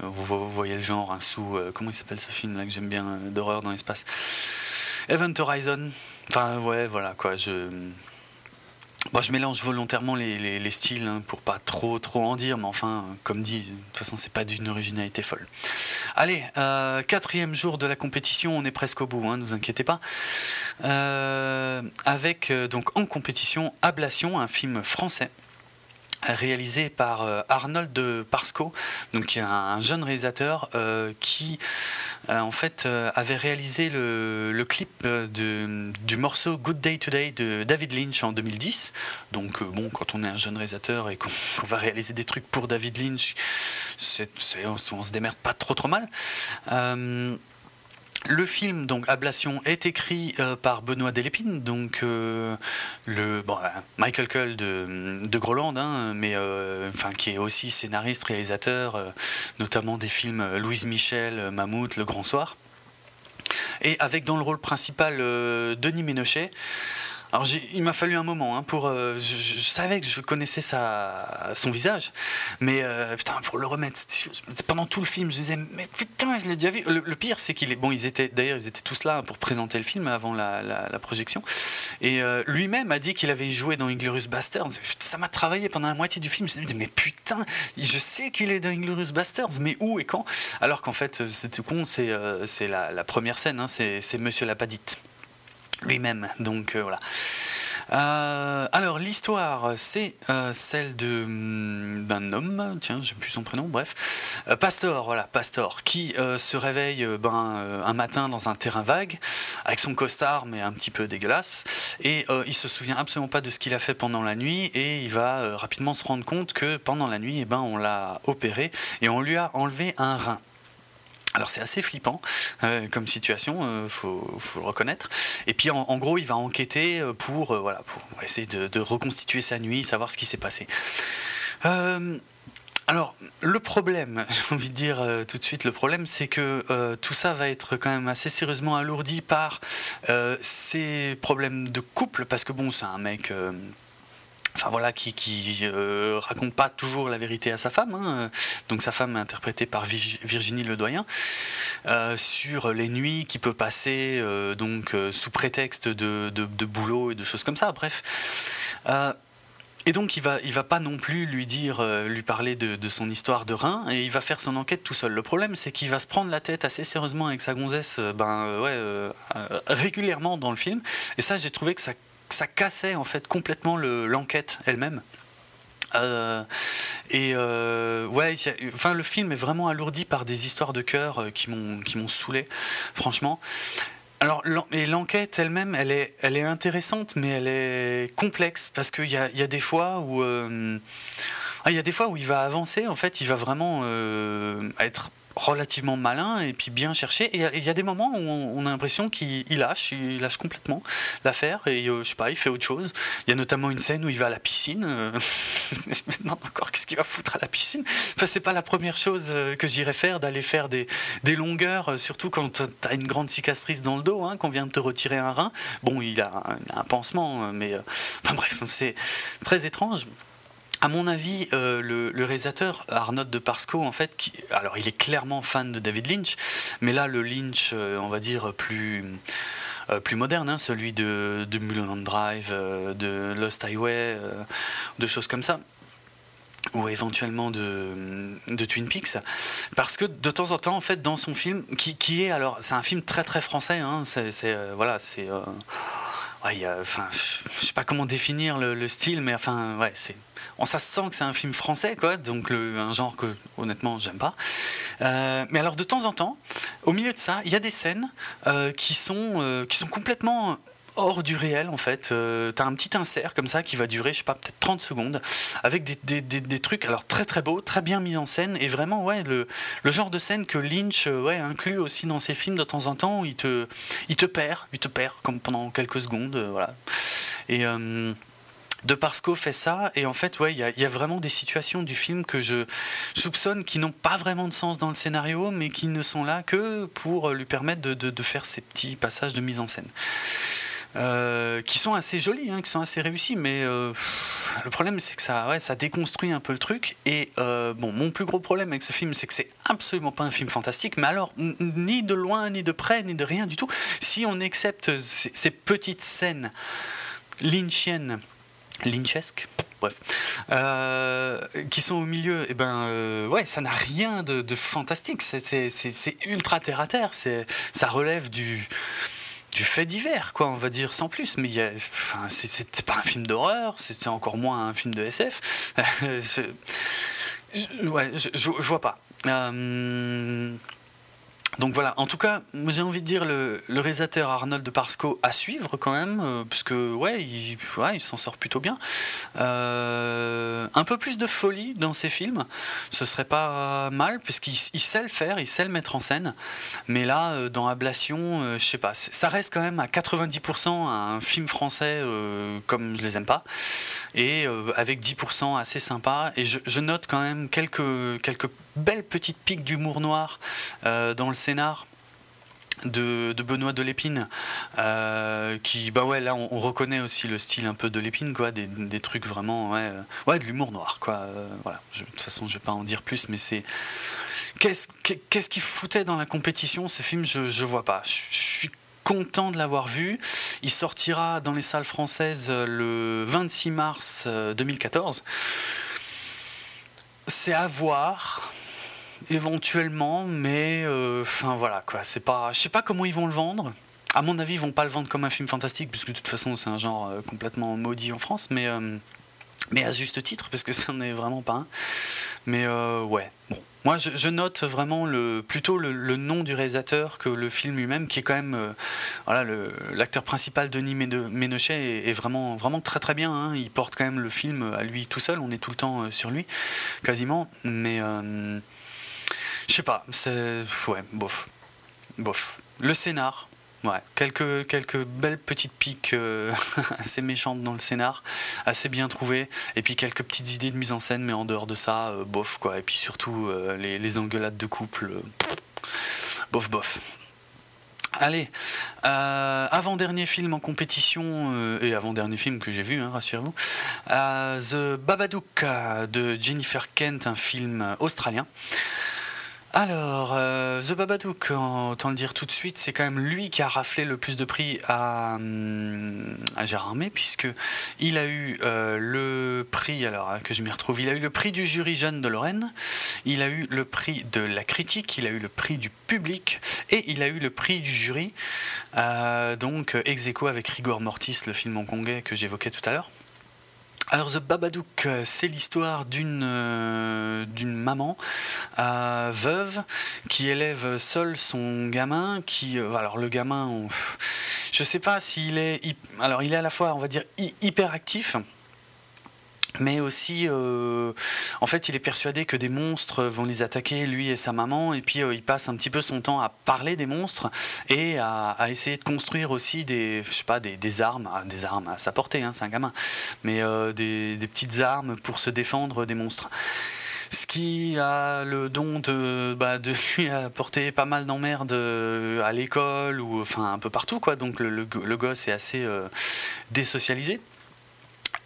Vous, voyez le genre, un sous. comment il s'appelle ce film là que j'aime bien d'horreur dans l'espace? Event Horizon. Enfin ouais, voilà quoi. Je. Bon, je mélange volontairement les, les, styles hein, pour pas trop trop en dire, mais enfin, comme dit, de toute façon, c'est pas d'une originalité folle. Allez, euh, quatrième jour de la compétition, on est presque au bout, ne hein, vous inquiétez pas. Euh, avec euh, donc en compétition Ablation, un film français réalisé par Arnold Parsco, donc un jeune réalisateur qui en fait avait réalisé le, clip de, du morceau Good Day Today de David Lynch en 2010. Donc bon, quand on est un jeune réalisateur et qu'on va réaliser des trucs pour David Lynch, on, on, se démerde pas trop trop mal. Le film, donc Ablation, est écrit euh, par Benoît Delépine, donc euh, le bon, euh, Michael Cull de, de Groland, hein, mais enfin qui est aussi scénariste, réalisateur, notamment des films Louise Michel, Mammouth, Le Grand Soir, et avec dans le rôle principal Denis Ménochet. Alors il m'a fallu un moment hein, pour. Euh, je, savais que je connaissais sa, son visage, mais euh, putain pour le remettre pendant tout le film, je disais mais putain je l'ai déjà vu. Le, pire c'est qu'il est bon ils étaient d'ailleurs ils étaient tous là pour présenter le film avant la, la, projection et euh, lui-même a dit qu'il avait joué dans Inglorious Bastards. Ça m'a travaillé pendant la moitié du film. Je me dit mais putain je sais qu'il est dans Inglorious Bastards mais où et quand? Alors qu'en fait c'est con c'est c'est la, la, première scène hein, c'est Monsieur Lapadite lui-même. Donc euh, voilà. Euh, alors l'histoire, c'est euh, celle de hum, d'un homme, tiens, j'ai plus son prénom, bref, Pastor, voilà, Pastor, qui se réveille ben, un matin dans un terrain vague avec son costard, mais un petit peu dégueulasse, et il se souvient absolument pas de ce qu'il a fait pendant la nuit, et il va rapidement se rendre compte que pendant la nuit, eh ben, on l'a opéré et on lui a enlevé un rein. Alors c'est assez flippant euh, comme situation, euh, faut, le reconnaître. Et puis en, gros, il va enquêter euh, pour, voilà, pour essayer de, reconstituer sa nuit, savoir ce qui s'est passé. alors le problème, j'ai envie de dire tout de suite, le problème c'est que tout ça va être quand même assez sérieusement alourdi par ces problèmes de couple, parce que bon, c'est un mec enfin voilà, qui, qui euh, raconte pas toujours la vérité à sa femme. Hein. Donc sa femme interprétée par Virginie Ledoyen euh, sur les nuits qui peut passer euh, donc sous prétexte de, de, boulot et de choses comme ça. Bref. et donc il va, il va pas non plus lui dire, lui parler de, de, son histoire de rein, et il va faire son enquête tout seul. Le problème, c'est qu'il va se prendre la tête assez sérieusement avec sa gonzesse, ben ouais, régulièrement dans le film. Et ça, j'ai trouvé que ça ça cassait en fait complètement l'enquête elle-même. Euh, et euh, ouais, enfin le film est vraiment alourdi par des histoires de cœur euh, qui m'ont qui m'ont saoulé, franchement. Alors l'enquête elle-même, elle est elle est intéressante, mais elle est complexe parce qu'il y a, y a des fois où ah, il y a des fois où il va avancer, en fait, il va vraiment être relativement malin et puis bien cherché. Et il y a des moments où on, a l'impression qu'il lâche, il lâche complètement l'affaire et euh, je sais pas, il fait autre chose. Il y a notamment une scène où il va à la piscine. Euh, je me demande encore qu'est-ce qu'il va foutre à la piscine. Enfin, c'est pas la première chose euh, que j'irais faire, d'aller faire des, des, longueurs, surtout quand tu as une grande cicatrice dans le dos, hein, qu'on vient de te retirer un rein. Bon, il a un, pansement, mais enfin bref, c'est très étrange à mon avis, euh, le, réalisateur Arnaud de Parsco, en fait, alors il est clairement fan de David Lynch, mais là le Lynch, euh, on va dire plus euh, plus moderne, hein, celui de, de Mulholland Drive, de Lost Highway, de choses comme ça ou éventuellement de, Twin Peaks, parce que de temps en temps, en fait, dans son film, qui, qui est alors, c'est un film très très français, hein, c'est voilà, c'est ouais, enfin, je sais pas comment définir le, le style, mais enfin, ouais, c'est on, ça se sent que c'est un film français, quoi, donc un genre que honnêtement j'aime pas. Euh, mais alors de temps en temps, au milieu de ça, il y a des scènes euh, qui, sont, euh, qui sont complètement hors du réel en fait. T'as un petit insert comme ça qui va durer, je sais pas, peut-être 30 secondes, avec des, trucs alors très très beaux, très bien mis en scène, et vraiment ouais le, genre de scène que Lynch ouais, inclut aussi dans ses films de temps en temps, où il te, il te perd, il te perd comme pendant quelques secondes, voilà. Et de Parsco fait ça, et en fait, ouais, il y, a vraiment des situations du film que je soupçonne qui n'ont pas vraiment de sens dans le scénario, mais qui ne sont là que pour lui permettre de, faire ces petits passages de mise en scène. Euh, qui sont assez jolis, hein, qui sont assez réussis, mais euh, le problème c'est que ça, ouais, ça déconstruit un peu le truc. Et euh, bon, mon plus gros problème avec ce film, c'est que c'est absolument pas un film fantastique, mais alors ni de loin, ni de près, ni de rien du tout. Si on accepte ces, ces petites scènes lynchiennes lynchesque, bref, euh, qui sont au milieu, et eh ben euh, ouais, ça n'a rien de, fantastique, c'est ultra terre à terre, ça relève du fait divers, quoi, on va dire sans plus. Mais enfin, c'est pas un film d'horreur, c'est encore moins un film de SF. ouais, je, je, vois pas. Euh, donc voilà, en tout cas, j'ai envie de dire le, réalisateur Arnold de Parsco à suivre quand même, euh, parce que ouais, il, s'en sort plutôt bien. Euh, un peu plus de folie dans ses films, ce serait pas mal, puisqu'il sait le faire, il sait le mettre en scène. Mais là, euh, dans Ablation, je sais pas, ça reste quand même à 90% un film français comme je les aime pas, et avec 10% assez sympa. Et je, je, note quand même quelques, quelques belles petites piques d'humour noir dans le scénar de, Benoît de Lépine euh, qui bah ouais là on, reconnaît aussi le style un peu de Lépine quoi des, trucs vraiment ouais, euh, ouais de l'humour noir quoi euh, de toute façon je vais pas en dire plus mais c'est qu'est-ce qu'est-ce qu'il foutait dans la compétition ce film je, je vois pas. Je, suis content de l'avoir vu. Il sortira dans les salles françaises le 26 mars 2014 c'est à voir éventuellement, mais euh, enfin voilà quoi. C'est pas, je sais pas comment ils vont le vendre. À mon avis, ils vont pas le vendre comme un film fantastique, puisque de toute façon c'est un genre euh, complètement maudit en France, mais euh, mais à juste titre, parce que ça n'est vraiment pas un. Mais ouais, bon. Moi, je, note vraiment le, plutôt le, nom du réalisateur que le film lui-même, qui est quand même, voilà, l'acteur principal Denis Ménochet est, vraiment, vraiment très très bien. Hein. Il porte quand même le film à lui tout seul. On est tout le temps sur lui, quasiment. Mais je sais pas, c'est. Ouais, bof. Bof. Le scénar, ouais. Quelques, quelques belles petites piques euh, assez méchantes dans le scénar, assez bien trouvées. Et puis quelques petites idées de mise en scène, mais en dehors de ça, euh, bof, quoi. Et puis surtout, euh, les, les, engueulades de couple, bof, bof. Allez, avant-dernier film en compétition, et avant-dernier film que j'ai vu, hein, rassurez-vous, The Babadook de Jennifer Kent, un film australien. Alors, euh, The Babadook, autant le dire tout de suite, c'est quand même lui qui a raflé le plus de prix à, hum, Gérard Armé, puisque il a eu euh, le prix, alors hein, que je m'y retrouve, il a eu le prix du jury jeune de Lorraine, il a eu le prix de la critique, il a eu le prix du public, et il a eu le prix du jury, euh, donc ex avec Rigor Mortis, le film hongkongais que j'évoquais tout à l'heure. Alors The Babadook, euh, c'est l'histoire d'une euh, maman euh, veuve qui élève seule son gamin. Qui alors le gamin, je sais pas s'il est alors il est à la fois on va dire hyper actif mais aussi euh, en fait il est persuadé que des monstres vont les attaquer lui et sa maman. Et puis euh, il passe un petit peu son temps à parler des monstres et à, essayer de construire aussi des je sais pas des, armes. Ah, des armes à sa portée hein, c'est un gamin. Mais euh, des, petites armes pour se défendre des monstres. Ce qui a le don de, bah, lui apporter pas mal d'emmerdes à l'école ou enfin un peu partout quoi. Donc le gosse est assez désocialisé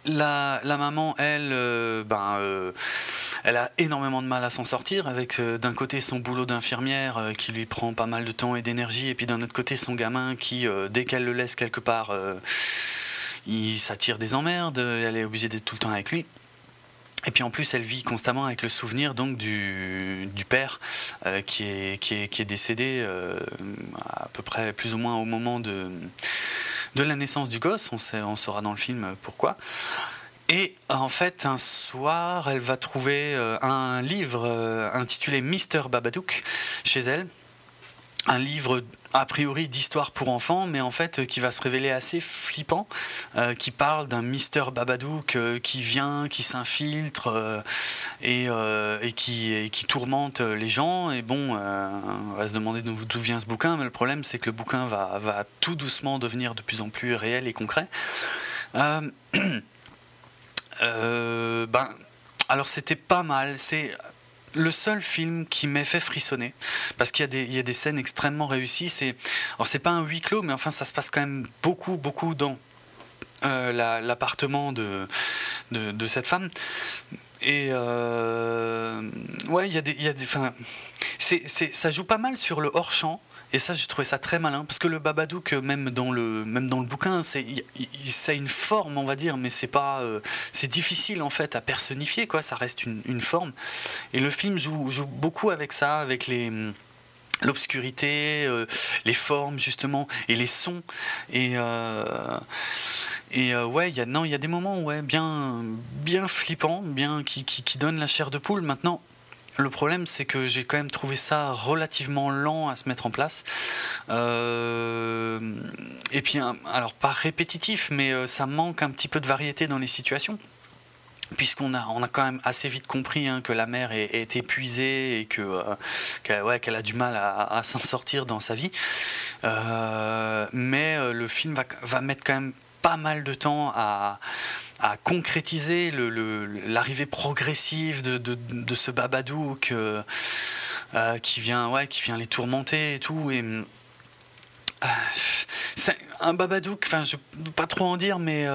la, maman, elle, euh, ben, euh, elle a énormément de mal à s'en sortir, avec euh, d'un côté son boulot d'infirmière qui lui prend pas mal de temps et d'énergie, et puis d'un autre côté son gamin qui, dès qu'elle le laisse quelque part, il s'attire des emmerdes, elle est obligée d'être tout le temps avec lui. Et puis en plus, elle vit constamment avec le souvenir donc du, père qui, est, qui, est, qui, est, décédé à peu près plus ou moins au moment de de la naissance du gosse, on, saura dans le film pourquoi. Et en fait, un soir, elle va trouver euh, un livre euh, intitulé Mister Babadook chez elle. Un livre a priori d'histoire pour enfants, mais en fait euh, qui va se révéler assez flippant, euh, qui parle d'un Mister Babadook euh, qui vient, qui s'infiltre et, qui, tourmente les gens. Et bon, on va se demander d'où vient ce bouquin, mais le problème c'est que le bouquin va, va, tout doucement devenir de plus en plus réel et concret. ben, alors c'était pas mal. C'est le seul film qui m'ait fait frissonner, parce qu'il y, a des scènes extrêmement réussies. C'est, alors c'est pas un huis clos, mais enfin ça se passe quand même beaucoup, beaucoup dans euh, l'appartement de, de, cette femme. Et euh, ouais, il y a des, y a des, ça joue pas mal sur le hors champ. Et ça, j'ai trouvé ça très malin, parce que le Babadook, même dans le, même dans le bouquin, c'est, ça a une forme, on va dire, mais c'est pas, euh, c'est difficile en fait à personnifier, quoi. Ça reste une, forme. Et le film joue, beaucoup avec ça, avec les l'obscurité, euh, les formes justement et les sons et euh, et ouais il y a non il y a des moments ouais bien bien flippants bien qui, qui, qui donnent la chair de poule maintenant le problème, c'est que j'ai quand même trouvé ça relativement lent à se mettre en place. Euh, et puis, alors pas répétitif, mais euh, ça manque un petit peu de variété dans les situations. Puisqu'on a, quand même assez vite compris hein, que la mère est, épuisée et que, euh, qu'elle, a du mal à, s'en sortir dans sa vie. mais le film va mettre quand même pas mal de temps à, à concrétiser l'arrivée progressive de, ce Babadook euh, euh, qui, vient, ouais, qui vient les tourmenter et tout. Et, euh, un Babadook, enfin, je ne pas trop en dire, mais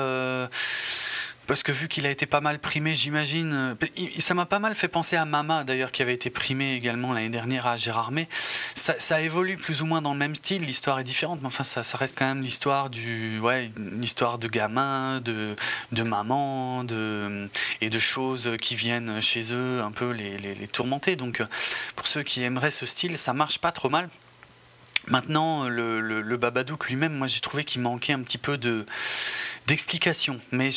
parce que vu qu'il a été pas mal primé, j'imagine, euh, ça m'a pas mal fait penser à Mama d'ailleurs, qui avait été primé également l'année dernière à Gérard May. Ça, évolue plus ou moins dans le même style, l'histoire est différente, mais enfin ça, reste quand même l'histoire du, ouais, une de gamin, de, de maman, de et de choses qui viennent chez eux un peu les, les, tourmenter. Donc pour ceux qui aimeraient ce style, ça marche pas trop mal. Maintenant, le, le, Babadook lui-même, moi j'ai trouvé qu'il manquait un petit peu de d'explication. Mais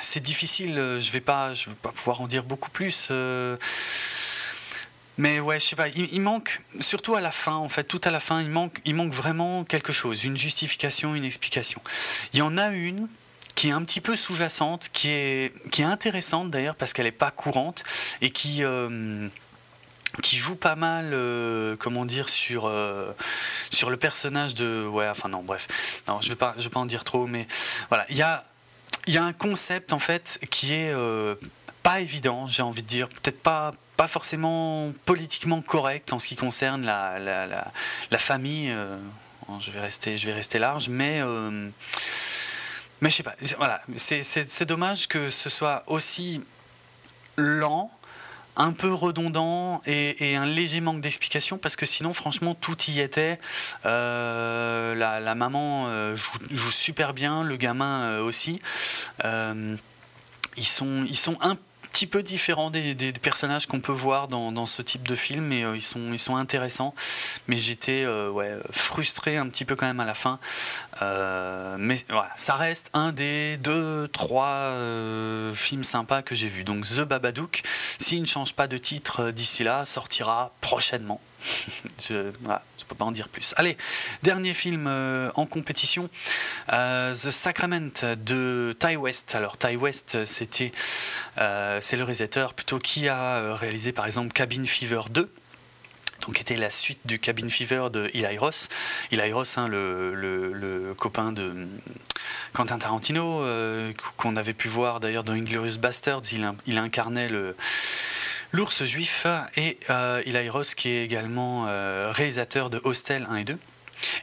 c'est difficile, euh, je vais pas, je vais pas pouvoir en dire beaucoup plus. Euh. mais ouais, je sais pas, il, manque, surtout à la fin, en fait, tout à la fin, il manque, il manque vraiment quelque chose, une justification, une explication. Il y en a une qui est un petit peu sous-jacente, qui est, qui est intéressante d'ailleurs parce qu'elle n'est pas courante et qui, euh, qui joue pas mal, comment dire, sur, sur le personnage de. Ouais, enfin non, bref. Non, je vais pas, je vais pas en dire trop, mais voilà. Il y a il y a un concept en fait qui est euh, pas évident, j'ai envie de dire, peut-être pas, pas forcément politiquement correct en ce qui concerne la, la, la, famille. Euh, je, vais rester, je vais rester large, mais, euh, mais je sais pas. Voilà, c'est dommage que ce soit aussi lent un peu redondant et, un léger manque d'explication parce que sinon franchement tout y était. Euh, la, maman euh, joue, super bien le gamin euh, aussi. Ils sont ils sont un petit peu différent des, personnages qu'on peut voir dans, ce type de film, mais euh, ils, sont, ils sont intéressants. Mais j'étais euh, ouais, frustré un petit peu quand même à la fin. Euh, mais voilà, ça reste un des deux, trois films sympas que j'ai vus. Donc The Babadook, s'il ne change pas de titre d'ici là, sortira prochainement. je, voilà, peux pas en dire plus. Allez, dernier film euh, en compétition, euh, The Sacrament de Ty West. Alors Ty West, c'était, euh, c'est le réalisateur plutôt qui a réalisé par exemple Cabin Fever 2 donc était la suite du Cabin Fever de Eli Ross. Eli Ross, hein, le, copain de Quentin Tarantino, qu'on avait pu voir d'ailleurs dans Inglorious Bastards, il, il incarnait le, L'ours juif et euh, Eli Ross qui est également euh, réalisateur de Hostel 1 et 2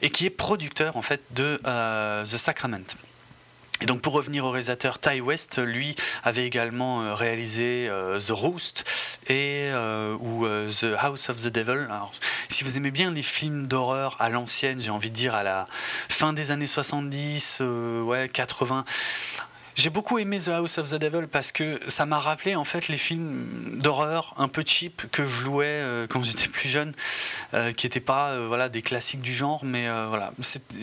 et qui est producteur en fait de euh, The Sacrament. Et donc pour revenir au réalisateur Ty West, lui avait également réalisé The Roost et ou The House of the Devil. Si vous aimez bien les films d'horreur à l'ancienne, j'ai envie de dire à la fin des années 70, ouais 80, j'ai beaucoup aimé The House of the Devil parce que ça m'a rappelé en fait les films d'horreur un peu cheap que je louais euh, quand j'étais plus jeune, euh, qui n'étaient pas euh, voilà des classiques du genre, mais voilà,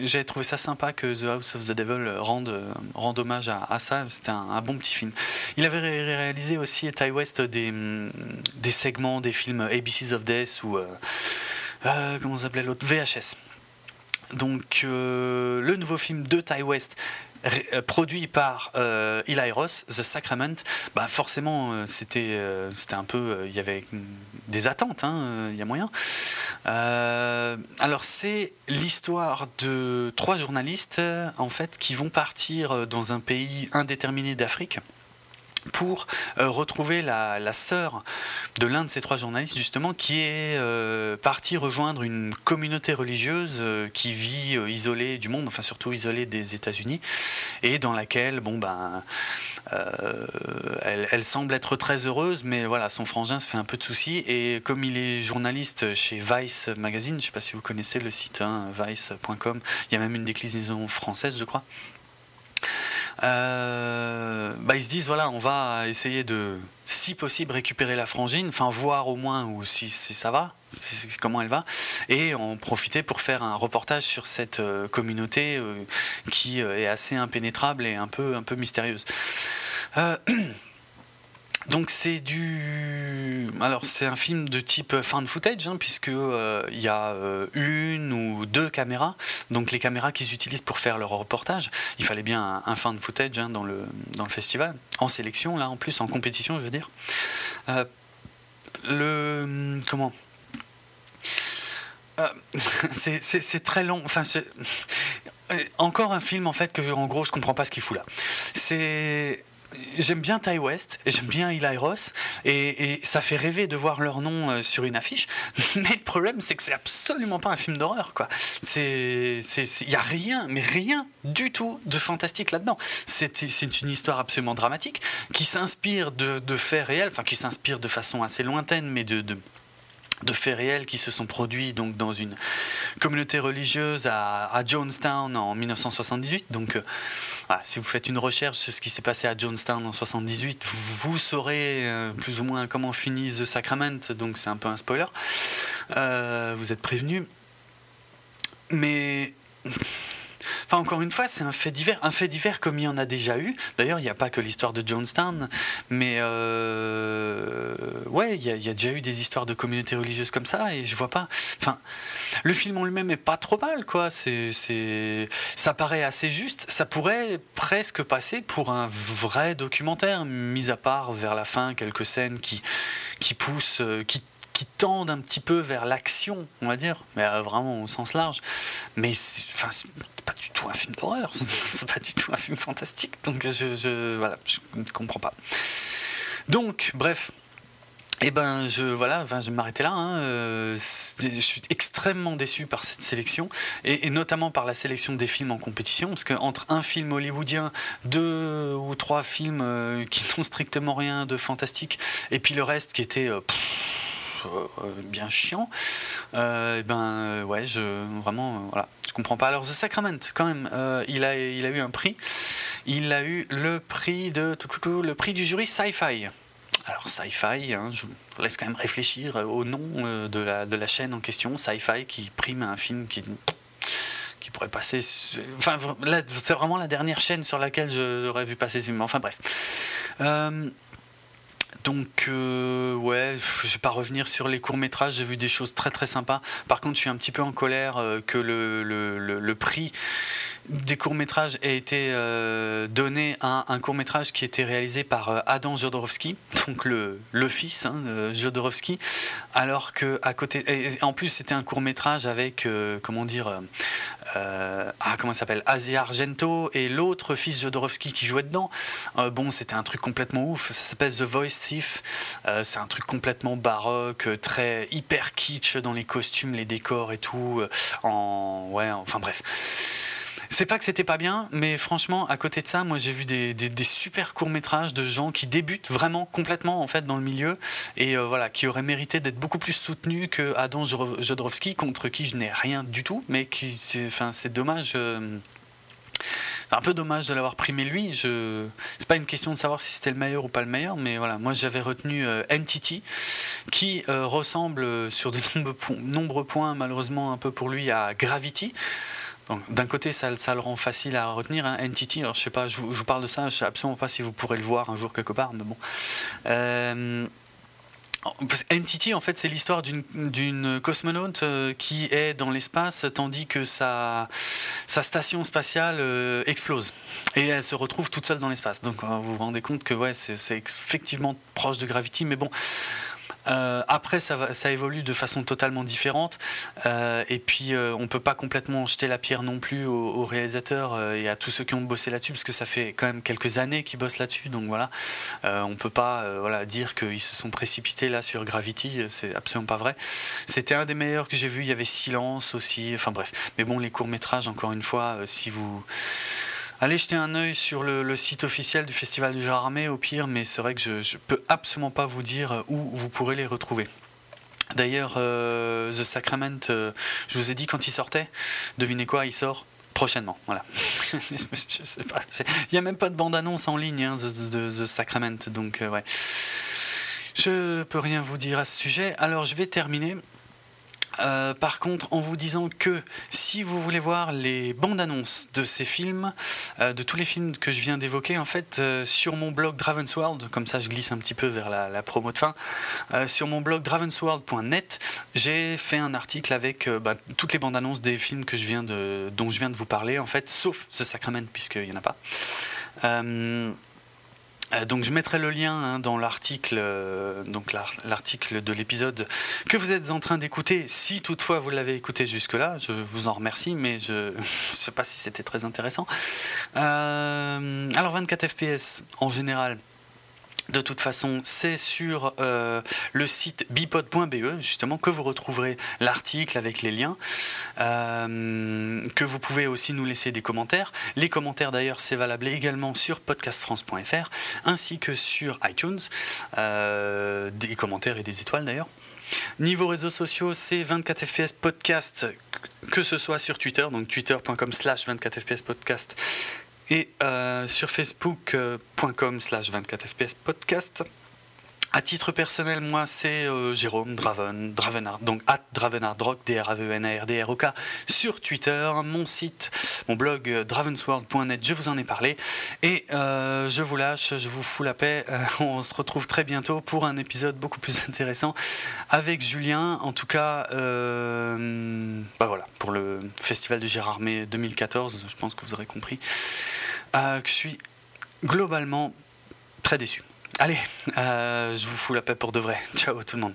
j'ai trouvé ça sympa que The House of the Devil rende, rende hommage à, ça. C'était un, bon petit film. Il avait réalisé aussi Ty West des, des segments des films ABCs of Death ou comment s'appelait l'autre? VHS. Donc le nouveau film de Ty West produit par euh, The Sacrament, bah forcément euh, c'était c'était un peu il y avait des attentes, hein, il y a moyen. alors c'est l'histoire de trois journalistes en fait qui vont partir dans un pays indéterminé d'Afrique pour euh, retrouver la, sœur de l'un de ces trois journalistes justement qui est euh, parti rejoindre une communauté religieuse euh, qui vit isolée du monde, enfin surtout isolée des États-Unis et dans laquelle bon ben elle, elle, semble être très heureuse mais voilà son frangin se fait un peu de soucis et comme il est journaliste chez Vice Magazine, je ne sais pas si vous connaissez le site hein, vice.com, il y a même une déclinaison française je crois. Euh, bah, ils se disent voilà, on va essayer de, si possible, récupérer la frangine, enfin voir au moins ou si, ça va, comment elle va, et en profiter pour faire un reportage sur cette euh, communauté euh, qui est assez impénétrable et un peu, un peu mystérieuse. Donc c'est du, alors c'est un film de type fan footage hein, puisque euh, y a euh, une ou deux caméras, donc les caméras qu'ils utilisent pour faire leur reportage. Il fallait bien un, fan footage hein, dans le dans le festival, en sélection là en plus en compétition je veux dire. Euh, le comment? C'est très long. Enfin, encore un film en fait que en gros je comprends pas ce qu'il fout là. C'est j'aime bien Ty West, j'aime bien Eli Ross, et, ça fait rêver de voir leur nom euh, sur une affiche. Mais le problème, c'est que c'est absolument pas un film d'horreur, quoi. Il y a rien, mais rien du tout de fantastique là-dedans. C'est, une histoire absolument dramatique qui s'inspire de, faits réels, enfin qui s'inspire de façon assez lointaine, mais de faits réels qui se sont produits donc dans une communauté religieuse à, Jonestown en 1978. Donc, euh, si vous faites une recherche sur ce qui s'est passé à Jonestown en 78, vous, saurez euh, plus ou moins comment finit The Sacrament. Donc, c'est un peu un spoiler. Euh, vous êtes prévenu. Mais Enfin, encore une fois, c'est un fait divers. Un fait divers comme il y en a déjà eu. D'ailleurs, il n'y a pas que l'histoire de Jonestown, mais euh, ouais, il y, a déjà eu des histoires de communautés religieuses comme ça, et je vois pas. Enfin, le film en lui-même est pas trop mal, quoi. C'est, ça paraît assez juste. Ça pourrait presque passer pour un vrai documentaire, mis à part vers la fin quelques scènes qui, qui poussent, euh, qui qui tendent un petit peu vers l'action, on va dire, mais euh, vraiment au sens large. Mais enfin, c'est pas du tout un film d'horreur, c'est pas du tout un film fantastique, donc je, je, voilà, je ne comprends pas. Donc, bref. Et eh ben je voilà, je vais m'arrêter là. Hein, euh, je suis extrêmement déçu par cette sélection et, notamment par la sélection des films en compétition, parce qu'entre un film hollywoodien, deux ou trois films euh, qui n'ont strictement rien de fantastique, et puis le reste qui était euh, bien chiant, euh, et ben euh, ouais, je vraiment voilà, je comprends pas. Alors The Sacrament, quand même, il a il a eu un prix. Il a eu le prix de le prix du jury Sci-Fi. Alors Sci-Fi, hein, je vous laisse quand même réfléchir au nom de la, de la chaîne en question, Sci-Fi, qui prime un film qui qui pourrait passer. Enfin, c'est vraiment la dernière chaîne sur laquelle j'aurais vu passer ce film. Enfin bref. Donc, euh, ouais, je vais pas revenir sur les courts-métrages, j'ai vu des choses très très sympas. Par contre, je suis un petit peu en colère euh, que le, le, le, prix des courts-métrages ait été euh, donné à un court-métrage qui était réalisé par Adam Jodorowsky, donc le, fils hein, de Jodorowsky, alors que à côté. En plus, c'était un court-métrage avec, comment dire, euh, ah, comment s'appelle Asia Argento et l'autre fils Jodorowsky qui jouait dedans. Euh, bon, c'était un truc complètement ouf. Ça s'appelle The Voice Thief. Euh, c'est un truc complètement baroque, très hyper kitsch dans les costumes, les décors et tout. en ouais, enfin bref. C'est pas que c'était pas bien, mais franchement, à côté de ça, moi j'ai vu des, super courts métrages de gens qui débutent vraiment complètement en fait dans le milieu et voilà, qui auraient mérité d'être beaucoup plus soutenus que Adam Jodorowsky contre qui je n'ai rien du tout, mais qui, enfin, c'est dommage. Euh, c'est un peu dommage de l'avoir primé lui. C'est pas une question de savoir si c'était le meilleur ou pas le meilleur, mais voilà, moi j'avais retenu euh, qui euh, ressemble sur de nombreux, points, malheureusement un peu pour lui, à Gravity. D'un côté, ça, le rend facile à retenir, hein, Entity. Alors, je sais pas, je vous, parle de ça, je sais absolument pas si vous pourrez le voir un jour quelque part, mais bon. NTT, en fait, c'est l'histoire d'une cosmonaute euh, qui est dans l'espace tandis que sa, sa station spatiale euh, explose. Et elle se retrouve toute seule dans l'espace. Donc vous vous rendez compte que ouais, c'est effectivement proche de Gravity, mais bon, euh, après, ça, ça, évolue de façon totalement différente. Euh, et puis, euh, on ne peut pas complètement jeter la pierre non plus aux, réalisateurs et à tous ceux qui ont bossé là-dessus, parce que ça fait quand même quelques années qu'ils bossent là-dessus. Donc voilà, on ne peut pas voilà, dire qu'ils se sont précipités là sur Gravity. C'est absolument pas vrai. C'était un des meilleurs que j'ai vu. Il y avait Silence aussi. Enfin bref. Mais bon, les courts-métrages, encore une fois, si vous Allez jeter un œil sur le, site officiel du Festival du genre armé au pire, mais c'est vrai que je ne peux absolument pas vous dire où vous pourrez les retrouver. D'ailleurs, euh, The Sacrament, euh, je vous ai dit quand il sortait, devinez quoi, il sort prochainement. Voilà. Il n'y a même pas de bande-annonce en ligne hein, de, The Sacrament, donc euh, ouais. Je peux rien vous dire à ce sujet. Alors je vais terminer euh, par contre, en vous disant que si vous voulez voir les bandes annonces de ces films, euh, de tous les films que je viens d'évoquer, en fait, euh, sur mon blog Dravensworld, comme ça je glisse un petit peu vers la, promo de fin, sur mon blog dravensworld.net, j'ai fait un article avec bah, toutes les bandes annonces des films que je viens de, dont je viens de vous parler, en fait, sauf The Sacrament, puisqu'il n'y en a pas. Euh, donc je mettrai le lien hein, dans l'article, euh, l'article de l'épisode que vous êtes en train d'écouter. Si toutefois vous l'avez écouté jusque-là, je vous en remercie, mais je ne sais pas si c'était très intéressant. Euh, alors 24 FPS en général, de toute façon, c'est sur euh, le site bipod.be justement que vous retrouverez l'article avec les liens, euh, que vous pouvez aussi nous laisser des commentaires. Les commentaires d'ailleurs, c'est valable également sur podcastfrance.fr ainsi que sur iTunes, euh, des commentaires et des étoiles d'ailleurs. Niveau réseaux sociaux, c'est 24fps podcast, que ce soit sur Twitter, donc twitter.com slash 24fps podcast et euh, sur facebook.com slash 24fps podcast. À titre personnel, moi, c'est euh, Jérôme Draven, Dravenard, donc at Dravenardrock, D-R-A-V-E-N-A-R-D-R-O-K, sur Twitter, mon site, mon blog euh, dravensworld.net, je vous en ai parlé. Et je vous lâche, je vous fous la paix. on se retrouve très bientôt pour un épisode beaucoup plus intéressant avec Julien. En tout cas, bah voilà, pour le Festival du Gérardmer 2014, je pense que vous aurez compris. Euh, que je suis globalement très déçu. Allez, euh, je vous fous la paix pour de vrai. Ciao tout le monde.